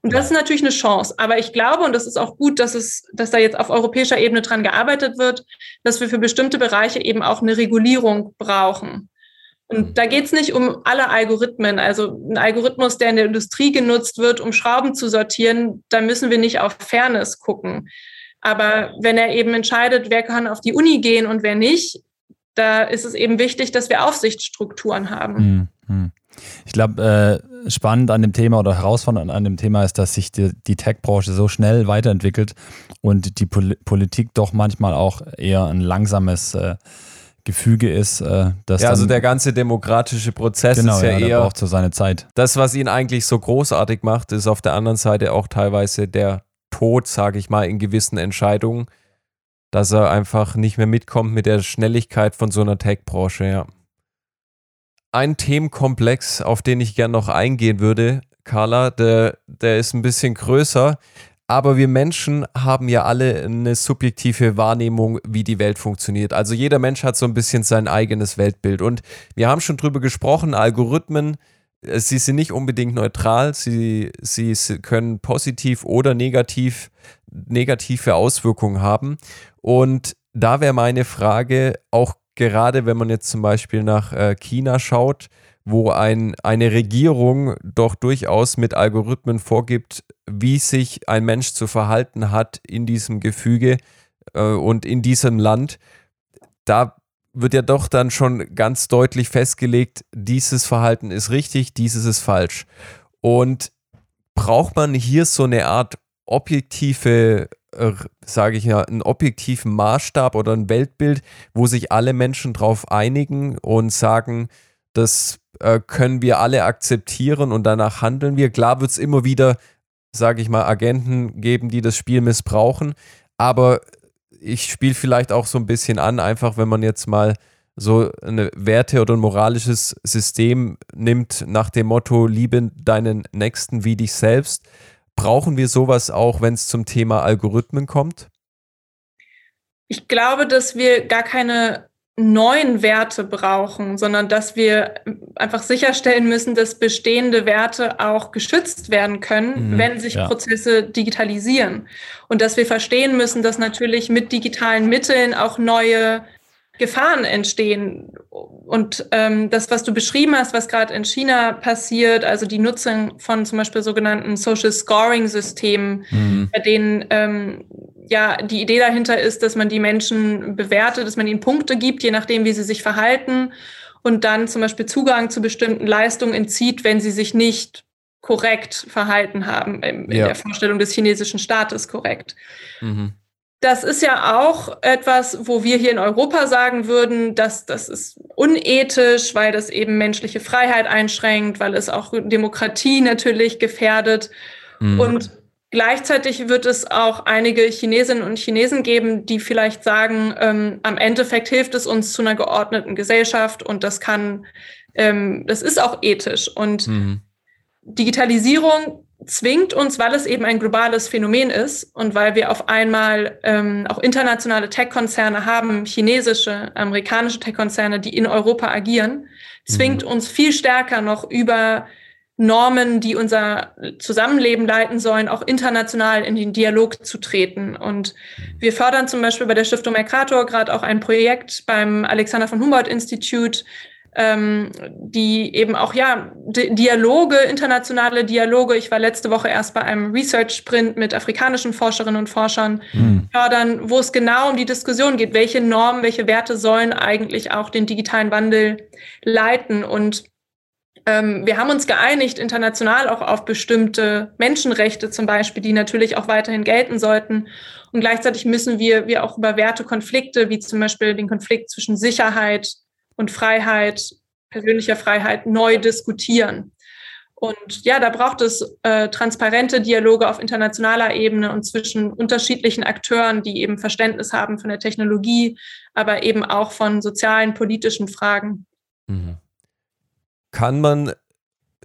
Und das ist natürlich eine Chance. Aber ich glaube, und das ist auch gut, dass es, dass da jetzt auf europäischer Ebene dran gearbeitet wird, dass wir für bestimmte Bereiche eben auch eine Regulierung brauchen. Und da geht es nicht um alle Algorithmen. Also ein Algorithmus, der in der Industrie genutzt wird, um Schrauben zu sortieren, da müssen wir nicht auf Fairness gucken. Aber wenn er eben entscheidet, wer kann auf die Uni gehen und wer nicht, da ist es eben wichtig, dass wir Aufsichtsstrukturen haben. Hm, hm. Ich glaube, äh, spannend an dem Thema oder herausfordernd an dem Thema ist, dass sich die, die Tech-Branche so schnell weiterentwickelt und die Pol Politik doch manchmal auch eher ein langsames äh, Gefüge ist. Äh, dass ja, also der ganze demokratische Prozess genau, ist ja, ja eher. braucht so seine Zeit. Das, was ihn eigentlich so großartig macht, ist auf der anderen Seite auch teilweise der Tod, sage ich mal, in gewissen Entscheidungen, dass er einfach nicht mehr mitkommt mit der Schnelligkeit von so einer Tech-Branche, ja. Ein Themenkomplex, auf den ich gerne noch eingehen würde, Carla, der, der ist ein bisschen größer. Aber wir Menschen haben ja alle eine subjektive Wahrnehmung, wie die Welt funktioniert. Also jeder Mensch hat so ein bisschen sein eigenes Weltbild. Und wir haben schon drüber gesprochen, Algorithmen, äh, sie sind nicht unbedingt neutral, sie, sie können positiv oder negativ, negative Auswirkungen haben. Und da wäre meine Frage, auch gerade wenn man jetzt zum Beispiel nach äh, China schaut, wo ein, eine Regierung doch durchaus mit Algorithmen vorgibt, wie sich ein Mensch zu verhalten hat in diesem Gefüge äh, und in diesem Land, da wird ja doch dann schon ganz deutlich festgelegt, dieses Verhalten ist richtig, dieses ist falsch. Und braucht man hier so eine Art objektive, äh, sage ich ja, einen objektiven Maßstab oder ein Weltbild, wo sich alle Menschen darauf einigen und sagen, das äh, können wir alle akzeptieren und danach handeln wir. Klar wird es immer wieder, sage ich mal, Agenten geben, die das Spiel missbrauchen, aber ich spiele vielleicht auch so ein bisschen an, einfach wenn man jetzt mal so eine Werte oder ein moralisches System nimmt nach dem Motto, liebe deinen Nächsten wie dich selbst. Brauchen wir sowas auch, wenn es zum Thema Algorithmen kommt? Ich glaube, dass wir gar keine neuen Werte brauchen, sondern dass wir einfach sicherstellen müssen, dass bestehende Werte auch geschützt werden können, mhm, wenn sich ja. Prozesse digitalisieren. Und dass wir verstehen müssen, dass natürlich mit digitalen Mitteln auch neue Gefahren entstehen. Und ähm, das, was du beschrieben hast, was gerade in China passiert, also die Nutzung von zum Beispiel sogenannten Social Scoring-Systemen, mhm. bei denen ähm, ja die Idee dahinter ist, dass man die Menschen bewertet, dass man ihnen Punkte gibt, je nachdem, wie sie sich verhalten und dann zum Beispiel Zugang zu bestimmten Leistungen entzieht, wenn sie sich nicht korrekt verhalten haben, in ja. der Vorstellung des chinesischen Staates korrekt. Mhm. Das ist ja auch etwas, wo wir hier in Europa sagen würden, dass das ist unethisch, weil das eben menschliche Freiheit einschränkt, weil es auch Demokratie natürlich gefährdet. Mhm. Und gleichzeitig wird es auch einige Chinesinnen und Chinesen geben, die vielleicht sagen, ähm, am Endeffekt hilft es uns zu einer geordneten Gesellschaft und das kann, ähm, das ist auch ethisch. Und mhm. Digitalisierung zwingt uns, weil es eben ein globales Phänomen ist und weil wir auf einmal ähm, auch internationale Tech-Konzerne haben, chinesische, amerikanische Tech-Konzerne, die in Europa agieren, zwingt mhm. uns viel stärker noch über Normen, die unser Zusammenleben leiten sollen, auch international in den Dialog zu treten. Und wir fördern zum Beispiel bei der Stiftung Mercator gerade auch ein Projekt beim Alexander von Humboldt Institute, ähm, die eben auch ja Dialoge, internationale Dialoge. Ich war letzte Woche erst bei einem Research-Sprint mit afrikanischen Forscherinnen und Forschern mhm. fördern, wo es genau um die Diskussion geht, welche Normen, welche Werte sollen eigentlich auch den digitalen Wandel leiten und ähm, wir haben uns geeinigt, international auch auf bestimmte Menschenrechte zum Beispiel, die natürlich auch weiterhin gelten sollten. Und gleichzeitig müssen wir, wir auch über Wertekonflikte, wie zum Beispiel den Konflikt zwischen Sicherheit und Freiheit, persönlicher Freiheit neu diskutieren. Und ja, da braucht es äh, transparente Dialoge auf internationaler Ebene und zwischen unterschiedlichen Akteuren, die eben Verständnis haben von der Technologie, aber eben auch von sozialen, politischen Fragen. Mhm. Kann man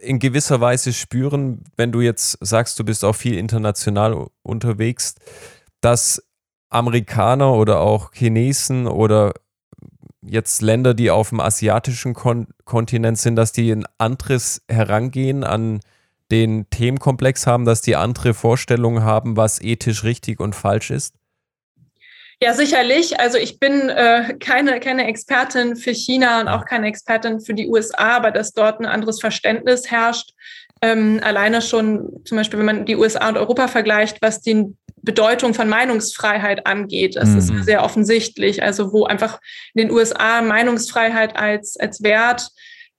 in gewisser Weise spüren, wenn du jetzt sagst, du bist auch viel international unterwegs, dass Amerikaner oder auch Chinesen oder jetzt Länder, die auf dem asiatischen Kon Kontinent sind, dass die ein anderes Herangehen an den Themenkomplex haben, dass die andere Vorstellungen haben, was ethisch richtig und falsch ist? Ja, sicherlich. Also ich bin äh, keine, keine Expertin für China und auch keine Expertin für die USA, aber dass dort ein anderes Verständnis herrscht. Ähm, alleine schon zum Beispiel, wenn man die USA und Europa vergleicht, was den Bedeutung von Meinungsfreiheit angeht. Das mhm. ist sehr offensichtlich. Also wo einfach in den USA Meinungsfreiheit als, als Wert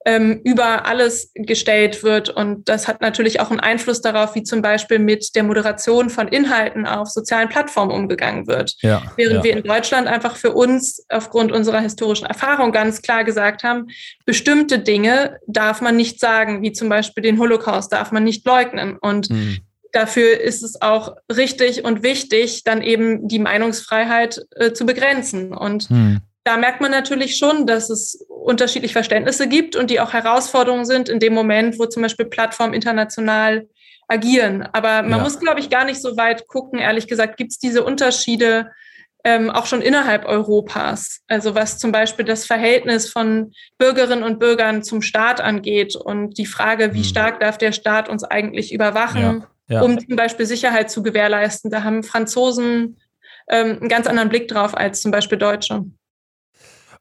ähm, über alles gestellt wird. Und das hat natürlich auch einen Einfluss darauf, wie zum Beispiel mit der Moderation von Inhalten auf sozialen Plattformen umgegangen wird. Ja, Während ja. wir in Deutschland einfach für uns aufgrund unserer historischen Erfahrung ganz klar gesagt haben, bestimmte Dinge darf man nicht sagen, wie zum Beispiel den Holocaust darf man nicht leugnen. Und mhm. Dafür ist es auch richtig und wichtig, dann eben die Meinungsfreiheit äh, zu begrenzen. Und hm da merkt man natürlich schon, dass es unterschiedliche Verständnisse gibt und die auch Herausforderungen sind in dem Moment, wo zum Beispiel Plattformen international agieren. Aber man ja. muss, glaube ich, gar nicht so weit gucken. Ehrlich gesagt, gibt es diese Unterschiede ähm, auch schon innerhalb Europas. Also was zum Beispiel das Verhältnis von Bürgerinnen und Bürgern zum Staat angeht und die Frage, wie hm. stark darf der Staat uns eigentlich überwachen, ja. Ja. um zum Beispiel Sicherheit zu gewährleisten. Da haben Franzosen ähm, einen ganz anderen Blick drauf als zum Beispiel Deutsche.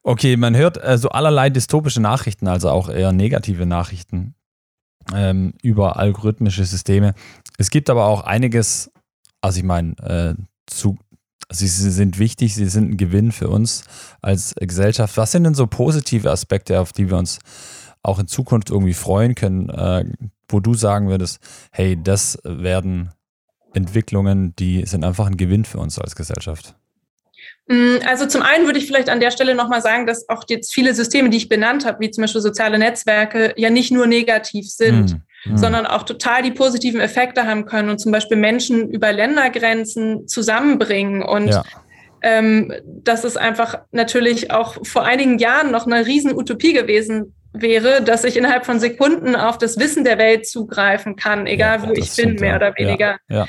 Okay, man hört äh, so allerlei dystopische Nachrichten, also auch eher negative Nachrichten ähm, über algorithmische Systeme. Es gibt aber auch einiges, also ich meine, äh, zu, sie, sie sind wichtig, sie sind ein Gewinn für uns als Gesellschaft. Was sind denn so positive Aspekte, auf die wir uns auch in Zukunft irgendwie freuen können, äh, wo du sagen würdest, hey, das werden Entwicklungen, die sind einfach ein Gewinn für uns als Gesellschaft? Mm, also zum einen würde ich vielleicht an der Stelle nochmal sagen, dass auch jetzt viele Systeme, die ich benannt habe, wie zum Beispiel soziale Netzwerke, ja nicht nur negativ sind, mhm. sondern auch total die positiven Effekte haben können und zum Beispiel Menschen über Ländergrenzen zusammenbringen. Und ja. ähm, das ist einfach natürlich auch vor einigen Jahren noch eine Riesenutopie gewesen wäre, dass ich innerhalb von Sekunden auf das Wissen der Welt zugreifen kann, egal ja, wo ich bin, mehr oder weniger. Ja, ja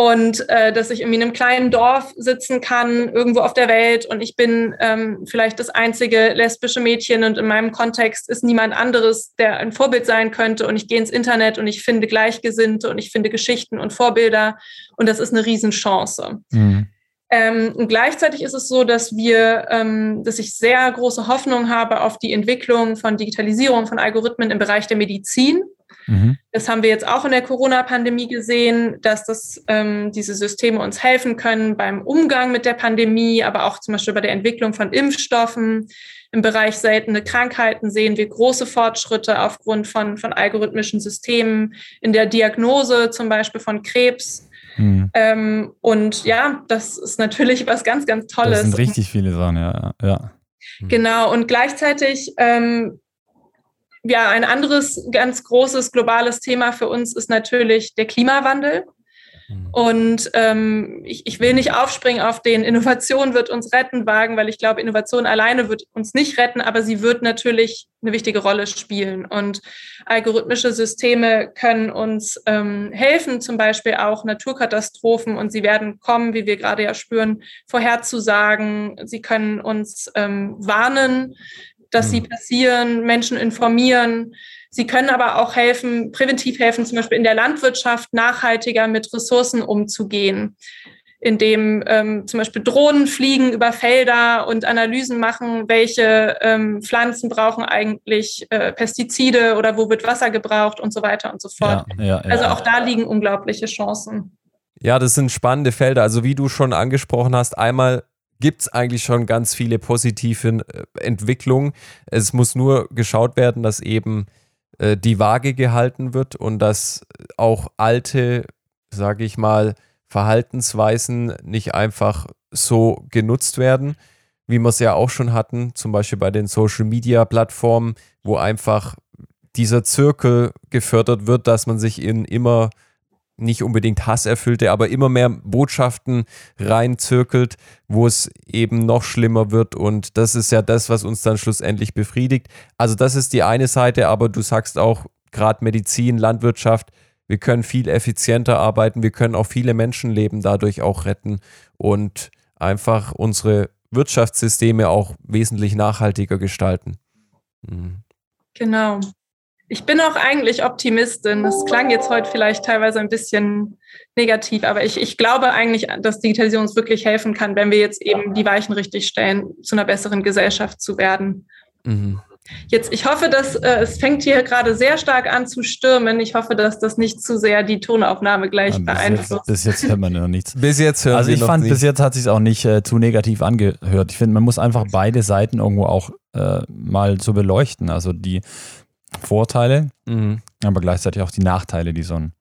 und äh, dass ich irgendwie in einem kleinen Dorf sitzen kann, irgendwo auf der Welt und ich bin ähm, vielleicht das einzige lesbische Mädchen und in meinem Kontext ist niemand anderes, der ein Vorbild sein könnte und ich gehe ins Internet und ich finde Gleichgesinnte und ich finde Geschichten und Vorbilder und das ist eine Riesenchance. Mhm. Ähm, und gleichzeitig ist es so, dass wir, ähm, dass ich sehr große Hoffnung habe auf die Entwicklung von Digitalisierung, von Algorithmen im Bereich der Medizin. Mhm. Das haben wir jetzt auch in der Corona-Pandemie gesehen, dass das, ähm, diese Systeme uns helfen können beim Umgang mit der Pandemie, aber auch zum Beispiel bei der Entwicklung von Impfstoffen. Im Bereich seltene Krankheiten sehen wir große Fortschritte aufgrund von, von algorithmischen Systemen in der Diagnose, zum Beispiel von Krebs. Mhm. Ähm, und ja, das ist natürlich was ganz, ganz Tolles. Das sind richtig viele Sachen, ja. ja. Genau, und gleichzeitig ähm, ja, ein anderes ganz großes globales Thema für uns ist natürlich der Klimawandel. Mhm. Und ähm, ich, ich will nicht aufspringen auf den Innovation wird uns retten wagen, weil ich glaube, Innovation alleine wird uns nicht retten, aber sie wird natürlich eine wichtige Rolle spielen. Und algorithmische Systeme können uns ähm, helfen, zum Beispiel auch Naturkatastrophen, und sie werden kommen, wie wir gerade ja spüren, vorherzusagen. Sie können uns ähm, warnen dass mhm. sie passieren, Menschen informieren. Sie können aber auch helfen, präventiv helfen, zum Beispiel in der Landwirtschaft nachhaltiger mit Ressourcen umzugehen, indem ähm, zum Beispiel Drohnen fliegen über Felder und Analysen machen, welche ähm, Pflanzen brauchen eigentlich äh, Pestizide oder wo wird Wasser gebraucht und so weiter und so fort. Ja, ja, ja. Also auch da liegen unglaubliche Chancen. Ja, das sind spannende Felder. Also wie du schon angesprochen hast, einmal gibt es eigentlich schon ganz viele positive äh, Entwicklungen. Es muss nur geschaut werden, dass eben äh, die Waage gehalten wird und dass auch alte, sage ich mal, Verhaltensweisen nicht einfach so genutzt werden, wie wir es ja auch schon hatten, zum Beispiel bei den Social-Media-Plattformen, wo einfach dieser Zirkel gefördert wird, dass man sich in immer nicht unbedingt hasserfüllte, aber immer mehr Botschaften reinzirkelt, wo es eben noch schlimmer wird. Und das ist ja das, was uns dann schlussendlich befriedigt. Also das ist die eine Seite, aber du sagst auch gerade Medizin, Landwirtschaft, wir können viel effizienter arbeiten, wir können auch viele Menschenleben dadurch auch retten und einfach unsere Wirtschaftssysteme auch wesentlich nachhaltiger gestalten. Mhm. Genau. Ich bin auch eigentlich Optimistin. Das klang jetzt heute vielleicht teilweise ein bisschen negativ, aber ich, ich glaube eigentlich, dass Digitalisierung uns wirklich helfen kann, wenn wir jetzt eben die Weichen richtig stellen, zu einer besseren Gesellschaft zu werden. Mhm. Jetzt, ich hoffe, dass äh, es fängt hier gerade sehr stark an zu stürmen. Ich hoffe, dass das nicht zu sehr die Tonaufnahme gleich ja, beeinflusst. Jetzt, bis jetzt hört man noch nichts. bis jetzt hören Also ich fand, nichts. bis jetzt hat sich auch nicht äh, zu negativ angehört. Ich finde, man muss einfach beide Seiten irgendwo auch äh, mal so beleuchten. Also die Vorteile, mhm. aber gleichzeitig auch die Nachteile, die so ein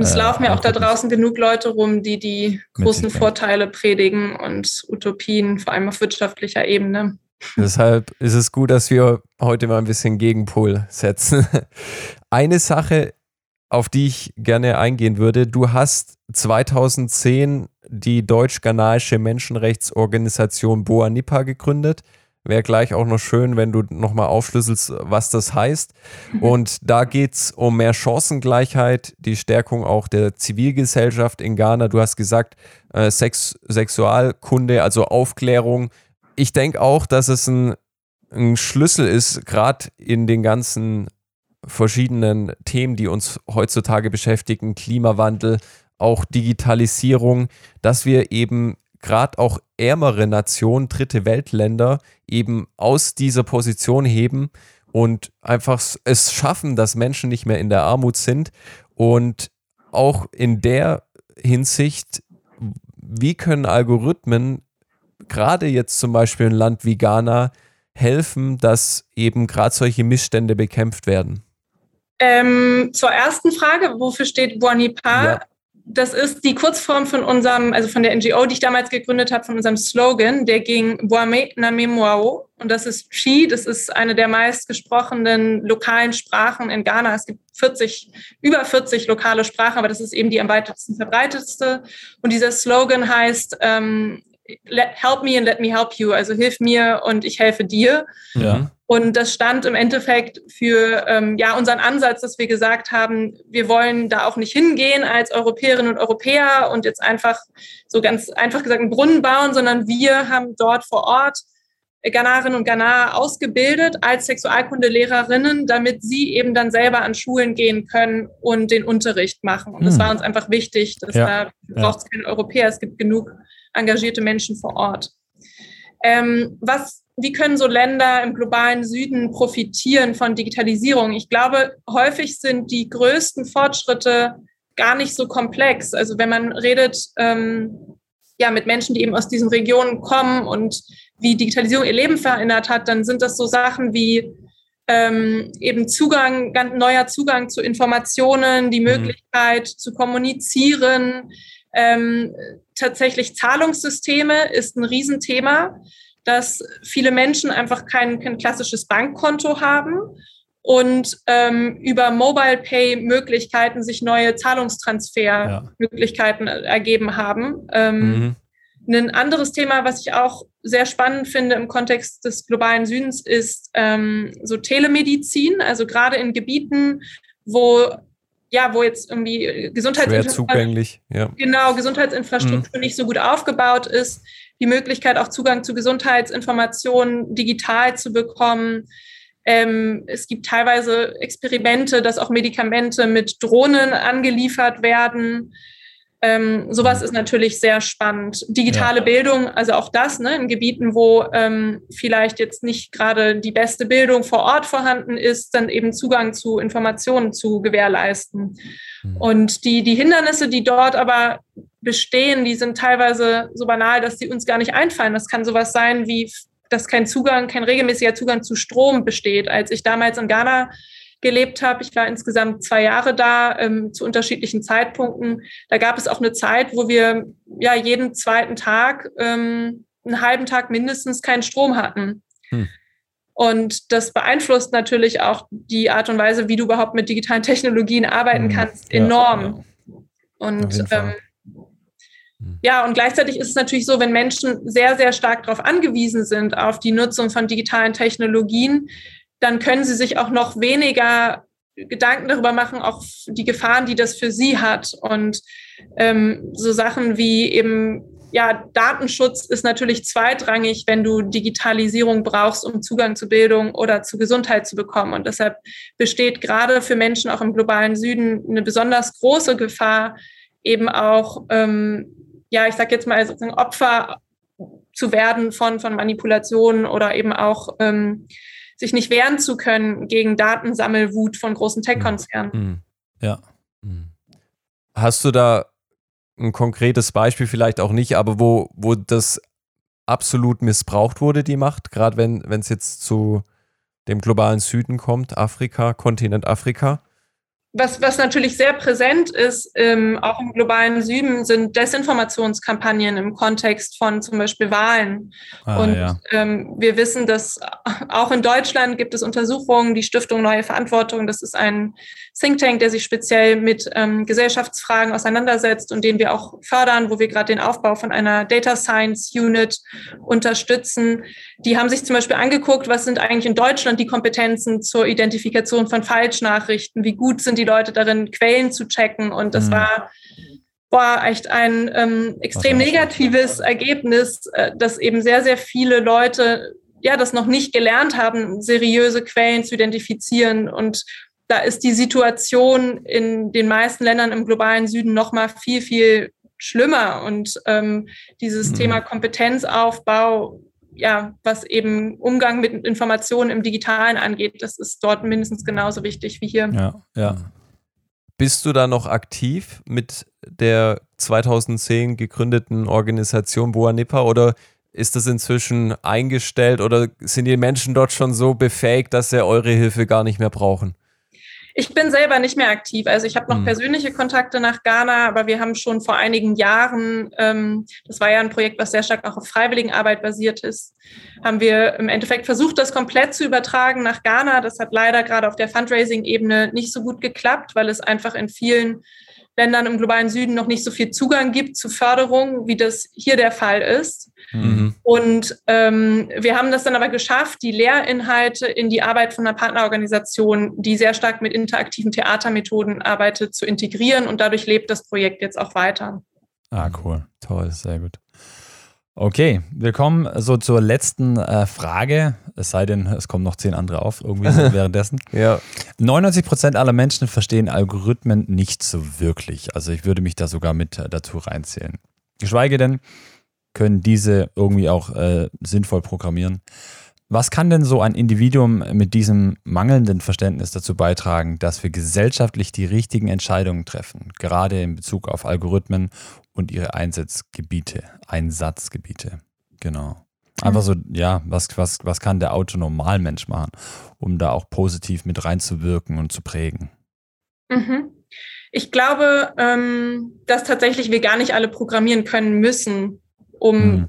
es äh, laufen ja auch da draußen genug Leute rum, die die großen Vorteile predigen und Utopien, vor allem auf wirtschaftlicher Ebene. Deshalb ist es gut, dass wir heute mal ein bisschen Gegenpol setzen. Eine Sache, auf die ich gerne eingehen würde, du hast 2010 die deutsch-ghanaische Menschenrechtsorganisation Boa Nipa gegründet. Wäre gleich auch noch schön, wenn du nochmal aufschlüsselst, was das heißt. Mhm. Und da geht es um mehr Chancengleichheit, die Stärkung auch der Zivilgesellschaft in Ghana. Du hast gesagt, äh, Sex Sexualkunde, also Aufklärung, ich denke auch, dass es ein, ein Schlüssel ist, gerade in den ganzen verschiedenen Themen, die uns heutzutage beschäftigen, Klimawandel, auch Digitalisierung, dass wir eben gerade auch ärmere Nationen, dritte Weltländer eben aus dieser Position heben und einfach es schaffen, dass Menschen nicht mehr in der Armut sind. Und auch in der Hinsicht, wie können Algorithmen gerade jetzt zum Beispiel ein Land wie Ghana helfen, dass eben gerade solche Missstände bekämpft werden? Ähm, zur ersten Frage, wofür steht Buanipa? Ja. Das ist die Kurzform von unserem, also von der NGO, die ich damals gegründet habe, von unserem Slogan, der ging Boame Namemuao. Und das ist Chi, das ist eine der meistgesprochenen lokalen Sprachen in Ghana. Es gibt 40, über 40 lokale Sprachen, aber das ist eben die am weitesten verbreitetste. Und dieser Slogan heißt, ähm, let, help me and let me help you, also hilf mir und ich helfe dir. Ja. Und das stand im Endeffekt für ähm, ja, unseren Ansatz, dass wir gesagt haben, wir wollen da auch nicht hingehen als Europäerinnen und Europäer und jetzt einfach so ganz einfach gesagt einen Brunnen bauen, sondern wir haben dort vor Ort Ghanarinnen und Ghanaer ausgebildet als Sexualkundelehrerinnen, damit sie eben dann selber an Schulen gehen können und den Unterricht machen. Und das hm. war uns einfach wichtig, dass ja. da braucht es ja. keinen Europäer, es gibt genug engagierte Menschen vor Ort. Ähm, was, wie können so Länder im globalen Süden profitieren von Digitalisierung? Ich glaube, häufig sind die größten Fortschritte gar nicht so komplex. Also wenn man redet ähm, ja, mit Menschen, die eben aus diesen Regionen kommen und wie Digitalisierung ihr Leben verändert hat, dann sind das so Sachen wie ähm, eben Zugang, ganz neuer Zugang zu Informationen, die mhm. Möglichkeit mhm. zu kommunizieren, ähm, tatsächlich Zahlungssysteme ist ein Riesenthema, dass viele Menschen einfach kein, kein klassisches Bankkonto haben und ähm, über Mobile Pay Möglichkeiten sich neue Zahlungstransfermöglichkeiten ja. ergeben haben. Ähm, mhm. Ein anderes Thema, was ich auch sehr spannend finde im Kontext des globalen Südens, ist ähm, so Telemedizin. Also gerade in Gebieten, wo ja, wo jetzt irgendwie Gesundheitsinfrastruktur ja. genau, Gesundheitsinfrastruktur mhm. nicht so gut aufgebaut ist, die Möglichkeit auch Zugang zu Gesundheitsinformationen digital zu bekommen. Ähm, es gibt teilweise Experimente, dass auch Medikamente mit Drohnen angeliefert werden. Ähm, sowas ist natürlich sehr spannend. Digitale ja. Bildung, also auch das, ne, in Gebieten, wo ähm, vielleicht jetzt nicht gerade die beste Bildung vor Ort vorhanden ist, dann eben Zugang zu Informationen zu gewährleisten. Mhm. Und die, die Hindernisse, die dort aber bestehen, die sind teilweise so banal, dass die uns gar nicht einfallen. Das kann sowas sein wie, dass kein Zugang, kein regelmäßiger Zugang zu Strom besteht. Als ich damals in Ghana gelebt habe. Ich war insgesamt zwei Jahre da ähm, zu unterschiedlichen Zeitpunkten. Da gab es auch eine Zeit, wo wir ja jeden zweiten Tag ähm, einen halben Tag mindestens keinen Strom hatten. Hm. Und das beeinflusst natürlich auch die Art und Weise, wie du überhaupt mit digitalen Technologien arbeiten hm. kannst, enorm. Ja, ja. Und ähm, hm. ja, und gleichzeitig ist es natürlich so, wenn Menschen sehr, sehr stark darauf angewiesen sind, auf die Nutzung von digitalen Technologien, dann können sie sich auch noch weniger Gedanken darüber machen, auch die Gefahren, die das für sie hat. Und ähm, so Sachen wie eben, ja, Datenschutz ist natürlich zweitrangig, wenn du Digitalisierung brauchst, um Zugang zu Bildung oder zu Gesundheit zu bekommen. Und deshalb besteht gerade für Menschen auch im globalen Süden eine besonders große Gefahr, eben auch, ähm, ja, ich sage jetzt mal, sozusagen Opfer zu werden von, von Manipulationen oder eben auch ähm, sich nicht wehren zu können gegen Datensammelwut von großen Tech-Konzernen. Mhm. Ja. Mhm. Hast du da ein konkretes Beispiel, vielleicht auch nicht, aber wo, wo das absolut missbraucht wurde, die Macht, gerade wenn es jetzt zu dem globalen Süden kommt, Afrika, Kontinent Afrika? Was, was natürlich sehr präsent ist, ähm, auch im globalen Süden, sind Desinformationskampagnen im Kontext von zum Beispiel Wahlen. Ah, und ja. ähm, wir wissen, dass auch in Deutschland gibt es Untersuchungen, die Stiftung Neue Verantwortung, das ist ein Think Tank, der sich speziell mit ähm, Gesellschaftsfragen auseinandersetzt und den wir auch fördern, wo wir gerade den Aufbau von einer Data Science Unit unterstützen. Die haben sich zum Beispiel angeguckt, was sind eigentlich in Deutschland die Kompetenzen zur Identifikation von Falschnachrichten, wie gut sind die Leute darin, Quellen zu checken. Und das mhm. war war echt ein ähm, extrem negatives Ergebnis, äh, dass eben sehr, sehr viele Leute ja das noch nicht gelernt haben, seriöse Quellen zu identifizieren. Und da ist die Situation in den meisten Ländern im globalen Süden noch mal viel, viel schlimmer. Und ähm, dieses mhm. Thema Kompetenzaufbau, ja, was eben Umgang mit Informationen im Digitalen angeht, das ist dort mindestens genauso wichtig wie hier. Ja, ja. Bist du da noch aktiv mit der 2010 gegründeten Organisation Boa Nippa oder ist das inzwischen eingestellt oder sind die Menschen dort schon so befähigt, dass sie eure Hilfe gar nicht mehr brauchen? Ich bin selber nicht mehr aktiv. Also ich habe noch mhm. persönliche Kontakte nach Ghana, aber wir haben schon vor einigen Jahren, ähm, das war ja ein Projekt, was sehr stark auch auf Freiwilligenarbeit basiert ist, haben wir im Endeffekt versucht, das komplett zu übertragen nach Ghana. Das hat leider gerade auf der Fundraising-Ebene nicht so gut geklappt, weil es einfach in vielen Ländern im globalen Süden noch nicht so viel Zugang gibt zu Förderung, wie das hier der Fall ist. Mhm. Und ähm, wir haben das dann aber geschafft, die Lehrinhalte in die Arbeit von einer Partnerorganisation, die sehr stark mit interaktiven Theatermethoden arbeitet, zu integrieren. Und dadurch lebt das Projekt jetzt auch weiter. Ah, cool. Toll, sehr gut. Okay, wir kommen so zur letzten äh, Frage, es sei denn, es kommen noch zehn andere auf, irgendwie währenddessen. ja. 99 Prozent aller Menschen verstehen Algorithmen nicht so wirklich. Also ich würde mich da sogar mit äh, dazu reinzählen. Geschweige denn, können diese irgendwie auch äh, sinnvoll programmieren. Was kann denn so ein Individuum mit diesem mangelnden Verständnis dazu beitragen, dass wir gesellschaftlich die richtigen Entscheidungen treffen, gerade in Bezug auf Algorithmen und ihre Einsatzgebiete, Einsatzgebiete? Genau. Einfach so, ja, was, was, was kann der Autonormalmensch machen, um da auch positiv mit reinzuwirken und zu prägen? Mhm. Ich glaube, ähm, dass tatsächlich wir gar nicht alle programmieren können müssen um mhm.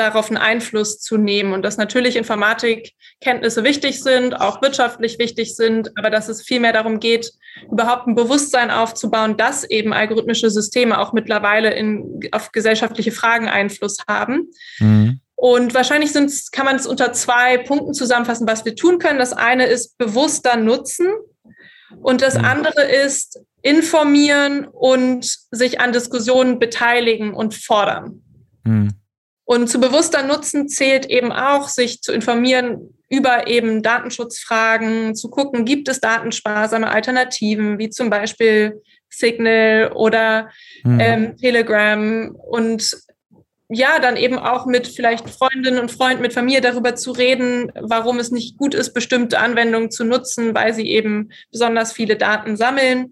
Darauf einen Einfluss zu nehmen. Und dass natürlich Informatikkenntnisse wichtig sind, auch wirtschaftlich wichtig sind, aber dass es vielmehr darum geht, überhaupt ein Bewusstsein aufzubauen, dass eben algorithmische Systeme auch mittlerweile in, auf gesellschaftliche Fragen Einfluss haben. Mhm. Und wahrscheinlich kann man es unter zwei Punkten zusammenfassen, was wir tun können. Das eine ist bewusster Nutzen und das mhm. andere ist informieren und sich an Diskussionen beteiligen und fordern. Mhm. Und zu bewusster Nutzen zählt eben auch, sich zu informieren über eben Datenschutzfragen, zu gucken, gibt es datensparsame Alternativen, wie zum Beispiel Signal oder mhm. ähm, Telegram und ja, dann eben auch mit vielleicht Freundinnen und Freunden, mit Familie darüber zu reden, warum es nicht gut ist, bestimmte Anwendungen zu nutzen, weil sie eben besonders viele Daten sammeln.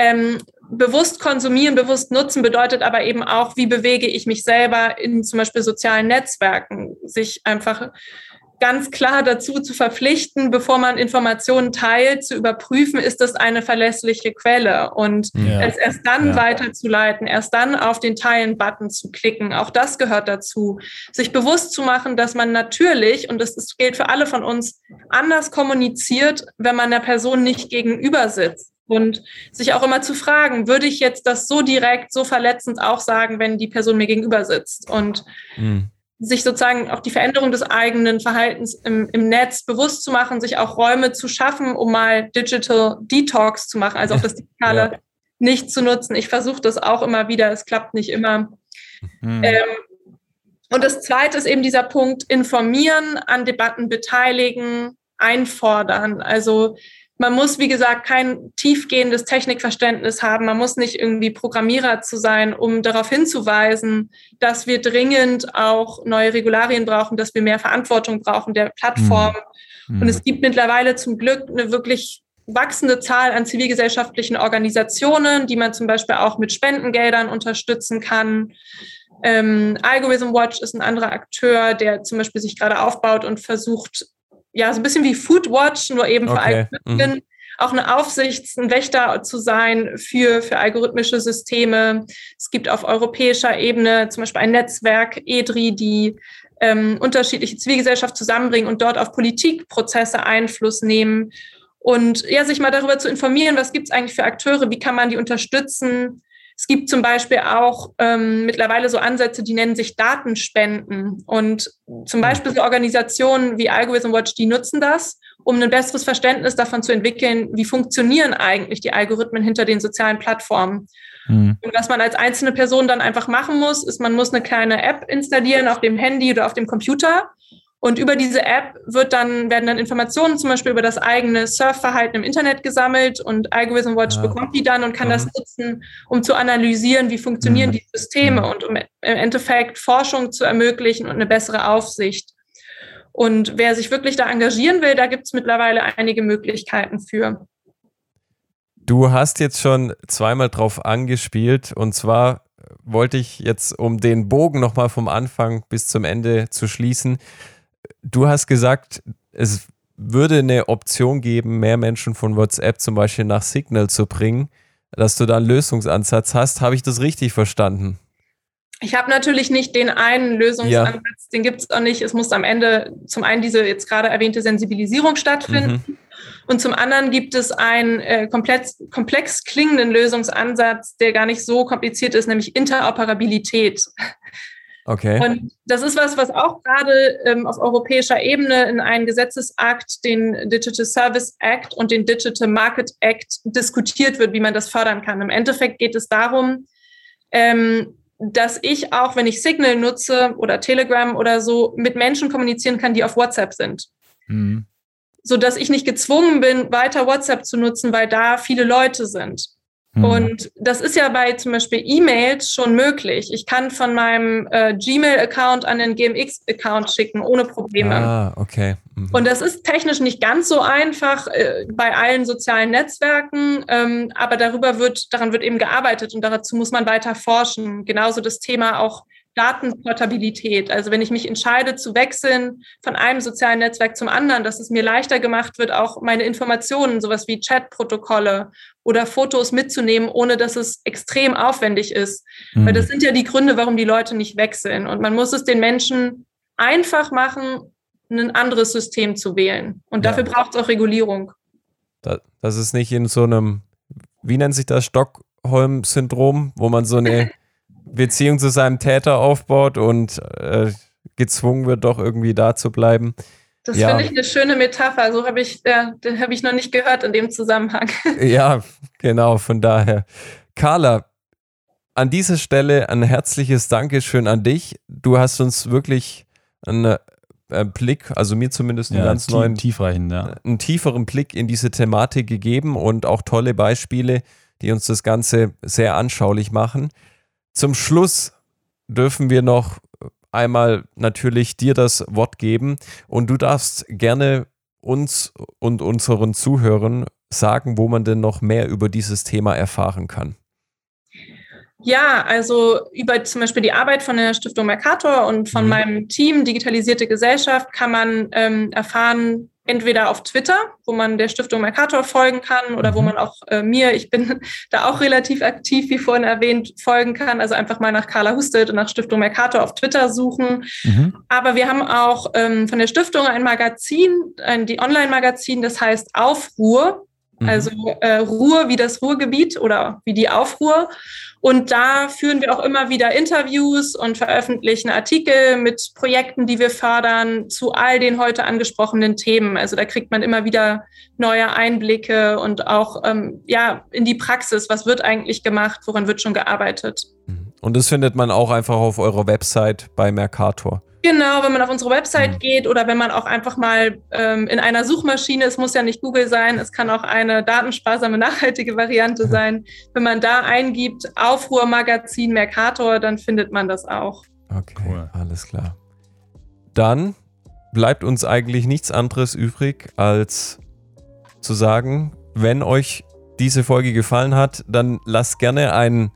Ähm, bewusst konsumieren, bewusst nutzen bedeutet aber eben auch, wie bewege ich mich selber in zum Beispiel sozialen Netzwerken, sich einfach ganz klar dazu zu verpflichten, bevor man Informationen teilt, zu überprüfen, ist das eine verlässliche Quelle und ja. es erst dann ja. weiterzuleiten, erst dann auf den Teilen-Button zu klicken. Auch das gehört dazu. Sich bewusst zu machen, dass man natürlich, und das ist, gilt für alle von uns, anders kommuniziert, wenn man der Person nicht gegenüber sitzt. Und sich auch immer zu fragen, würde ich jetzt das so direkt, so verletzend auch sagen, wenn die Person mir gegenüber sitzt? Und mhm. sich sozusagen auch die Veränderung des eigenen Verhaltens im, im Netz bewusst zu machen, sich auch Räume zu schaffen, um mal Digital Detox zu machen, also auch das Digitale ja. nicht zu nutzen. Ich versuche das auch immer wieder, es klappt nicht immer. Mhm. Ähm, und das Zweite ist eben dieser Punkt, informieren, an Debatten beteiligen, einfordern. Also man muss, wie gesagt, kein tiefgehendes Technikverständnis haben. Man muss nicht irgendwie Programmierer zu sein, um darauf hinzuweisen, dass wir dringend auch neue Regularien brauchen, dass wir mehr Verantwortung brauchen der Plattform. Mhm. Und es gibt mittlerweile zum Glück eine wirklich wachsende Zahl an zivilgesellschaftlichen Organisationen, die man zum Beispiel auch mit Spendengeldern unterstützen kann. Ähm, Algorithm Watch ist ein anderer Akteur, der zum Beispiel sich gerade aufbaut und versucht, ja, so ein bisschen wie Foodwatch, nur eben für okay. Algorithmen, mhm. auch eine Aufsicht, ein Wächter zu sein für, für algorithmische Systeme. Es gibt auf europäischer Ebene zum Beispiel ein Netzwerk, EDRI, die ähm, unterschiedliche Zivilgesellschaft zusammenbringen und dort auf Politikprozesse Einfluss nehmen. Und ja, sich mal darüber zu informieren, was gibt es eigentlich für Akteure, wie kann man die unterstützen, es gibt zum Beispiel auch ähm, mittlerweile so Ansätze, die nennen sich Datenspenden. Und zum Beispiel so Organisationen wie Algorithm Watch, die nutzen das, um ein besseres Verständnis davon zu entwickeln, wie funktionieren eigentlich die Algorithmen hinter den sozialen Plattformen. Mhm. Und was man als einzelne Person dann einfach machen muss, ist, man muss eine kleine App installieren auf dem Handy oder auf dem Computer und über diese App wird dann, werden dann Informationen zum Beispiel über das eigene Surfverhalten im Internet gesammelt und Algorithm Watch ja. bekommt die dann und kann mhm. das nutzen, um zu analysieren, wie funktionieren mhm. die Systeme mhm. und um im Endeffekt Forschung zu ermöglichen und eine bessere Aufsicht. Und wer sich wirklich da engagieren will, da gibt es mittlerweile einige Möglichkeiten für. Du hast jetzt schon zweimal drauf angespielt und zwar wollte ich jetzt, um den Bogen nochmal vom Anfang bis zum Ende zu schließen, du hast gesagt, es würde eine Option geben, mehr Menschen von WhatsApp zum Beispiel nach Signal zu bringen, dass du da einen Lösungsansatz hast. Habe ich das richtig verstanden? Ich habe natürlich nicht den einen Lösungsansatz, ja. den gibt es auch nicht. Es muss am Ende zum einen diese jetzt gerade erwähnte Sensibilisierung stattfinden. Mhm. Und zum anderen gibt es einen äh, komplex, komplex klingenden Lösungsansatz, der gar nicht so kompliziert ist, nämlich Interoperabilität. Okay. Und das ist was, was auch gerade ähm, auf europäischer Ebene in einem Gesetzesakt, den Digital Service Act und den Digital Market Act diskutiert wird, wie man das fördern kann. Im Endeffekt geht es darum, ähm, dass ich auch, wenn ich Signal nutze oder Telegram oder so, mit Menschen kommunizieren kann, die auf WhatsApp sind. Mhm. So dass ich nicht gezwungen bin, weiter WhatsApp zu nutzen, weil da viele Leute sind. Mhm. Und das ist ja bei zum Beispiel E-Mails schon möglich. Ich kann von meinem äh, Gmail-Account an den GMX-Account schicken, ohne Probleme. Ah, okay. Mhm. Und das ist technisch nicht ganz so einfach äh, bei allen sozialen Netzwerken, ähm, aber darüber wird, daran wird eben gearbeitet und dazu muss man weiter forschen. Genauso das Thema auch Datenportabilität. Also wenn ich mich entscheide zu wechseln von einem sozialen Netzwerk zum anderen, dass es mir leichter gemacht wird, auch meine Informationen, sowas wie Chatprotokolle oder Fotos mitzunehmen, ohne dass es extrem aufwendig ist. Mhm. Weil das sind ja die Gründe, warum die Leute nicht wechseln. Und man muss es den Menschen einfach machen, ein anderes System zu wählen. Und dafür ja. braucht es auch Regulierung. Das ist nicht in so einem, wie nennt sich das, Stockholm-Syndrom, wo man so eine Beziehung zu seinem Täter aufbaut und äh, gezwungen wird, doch irgendwie da zu bleiben. Das ja. finde ich eine schöne Metapher. So habe ich, äh, habe ich noch nicht gehört in dem Zusammenhang. Ja, genau, von daher. Carla, an dieser Stelle ein herzliches Dankeschön an dich. Du hast uns wirklich einen äh, Blick, also mir zumindest einen ja, ganz neuen, tiefreichen, ja. einen tieferen Blick in diese Thematik gegeben und auch tolle Beispiele, die uns das Ganze sehr anschaulich machen. Zum Schluss dürfen wir noch einmal natürlich dir das Wort geben und du darfst gerne uns und unseren Zuhörern sagen, wo man denn noch mehr über dieses Thema erfahren kann. Ja, also über zum Beispiel die Arbeit von der Stiftung Mercator und von mhm. meinem Team Digitalisierte Gesellschaft kann man ähm, erfahren, entweder auf Twitter, wo man der Stiftung Mercator folgen kann oder wo mhm. man auch äh, mir, ich bin da auch relativ aktiv, wie vorhin erwähnt, folgen kann. Also einfach mal nach Carla Hustet und nach Stiftung Mercator auf Twitter suchen. Mhm. Aber wir haben auch ähm, von der Stiftung ein Magazin, ein, die Online-Magazin, das heißt Aufruhr. Mhm. Also äh, Ruhr wie das Ruhrgebiet oder wie die Aufruhr. Und da führen wir auch immer wieder Interviews und veröffentlichen Artikel mit Projekten, die wir fördern, zu all den heute angesprochenen Themen. Also da kriegt man immer wieder neue Einblicke und auch ähm, ja, in die Praxis. Was wird eigentlich gemacht? Woran wird schon gearbeitet? Und das findet man auch einfach auf eurer Website bei Mercator. Genau, wenn man auf unsere Website mhm. geht oder wenn man auch einfach mal ähm, in einer Suchmaschine, es muss ja nicht Google sein, es kann auch eine datensparsame, nachhaltige Variante mhm. sein. Wenn man da eingibt, Aufruhrmagazin Mercator, dann findet man das auch. Okay, cool. alles klar. Dann bleibt uns eigentlich nichts anderes übrig, als zu sagen, wenn euch diese Folge gefallen hat, dann lasst gerne ein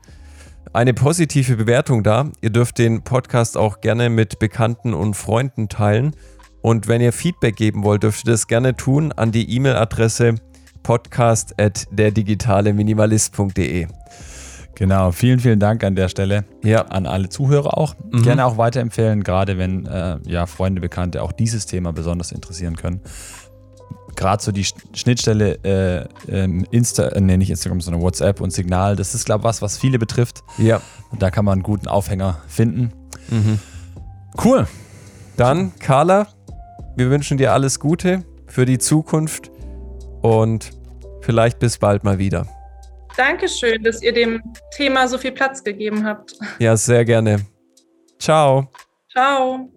eine positive Bewertung da. Ihr dürft den Podcast auch gerne mit Bekannten und Freunden teilen. Und wenn ihr Feedback geben wollt, dürft ihr das gerne tun an die E-Mail-Adresse podcast.derdigitale-minimalist.de. Genau, vielen, vielen Dank an der Stelle. Ja. An alle Zuhörer auch. Mhm. Gerne auch weiterempfehlen, gerade wenn äh, ja, Freunde, Bekannte auch dieses Thema besonders interessieren können gerade so die Schnittstelle äh, ähm, Insta, äh, nee, nicht Instagram, sondern WhatsApp und Signal, das ist, glaube ich, was, was viele betrifft. Ja. Da kann man einen guten Aufhänger finden. Mhm. Cool. Dann, Carla, wir wünschen dir alles Gute für die Zukunft und vielleicht bis bald mal wieder. Dankeschön, dass ihr dem Thema so viel Platz gegeben habt. Ja, sehr gerne. Ciao. Ciao.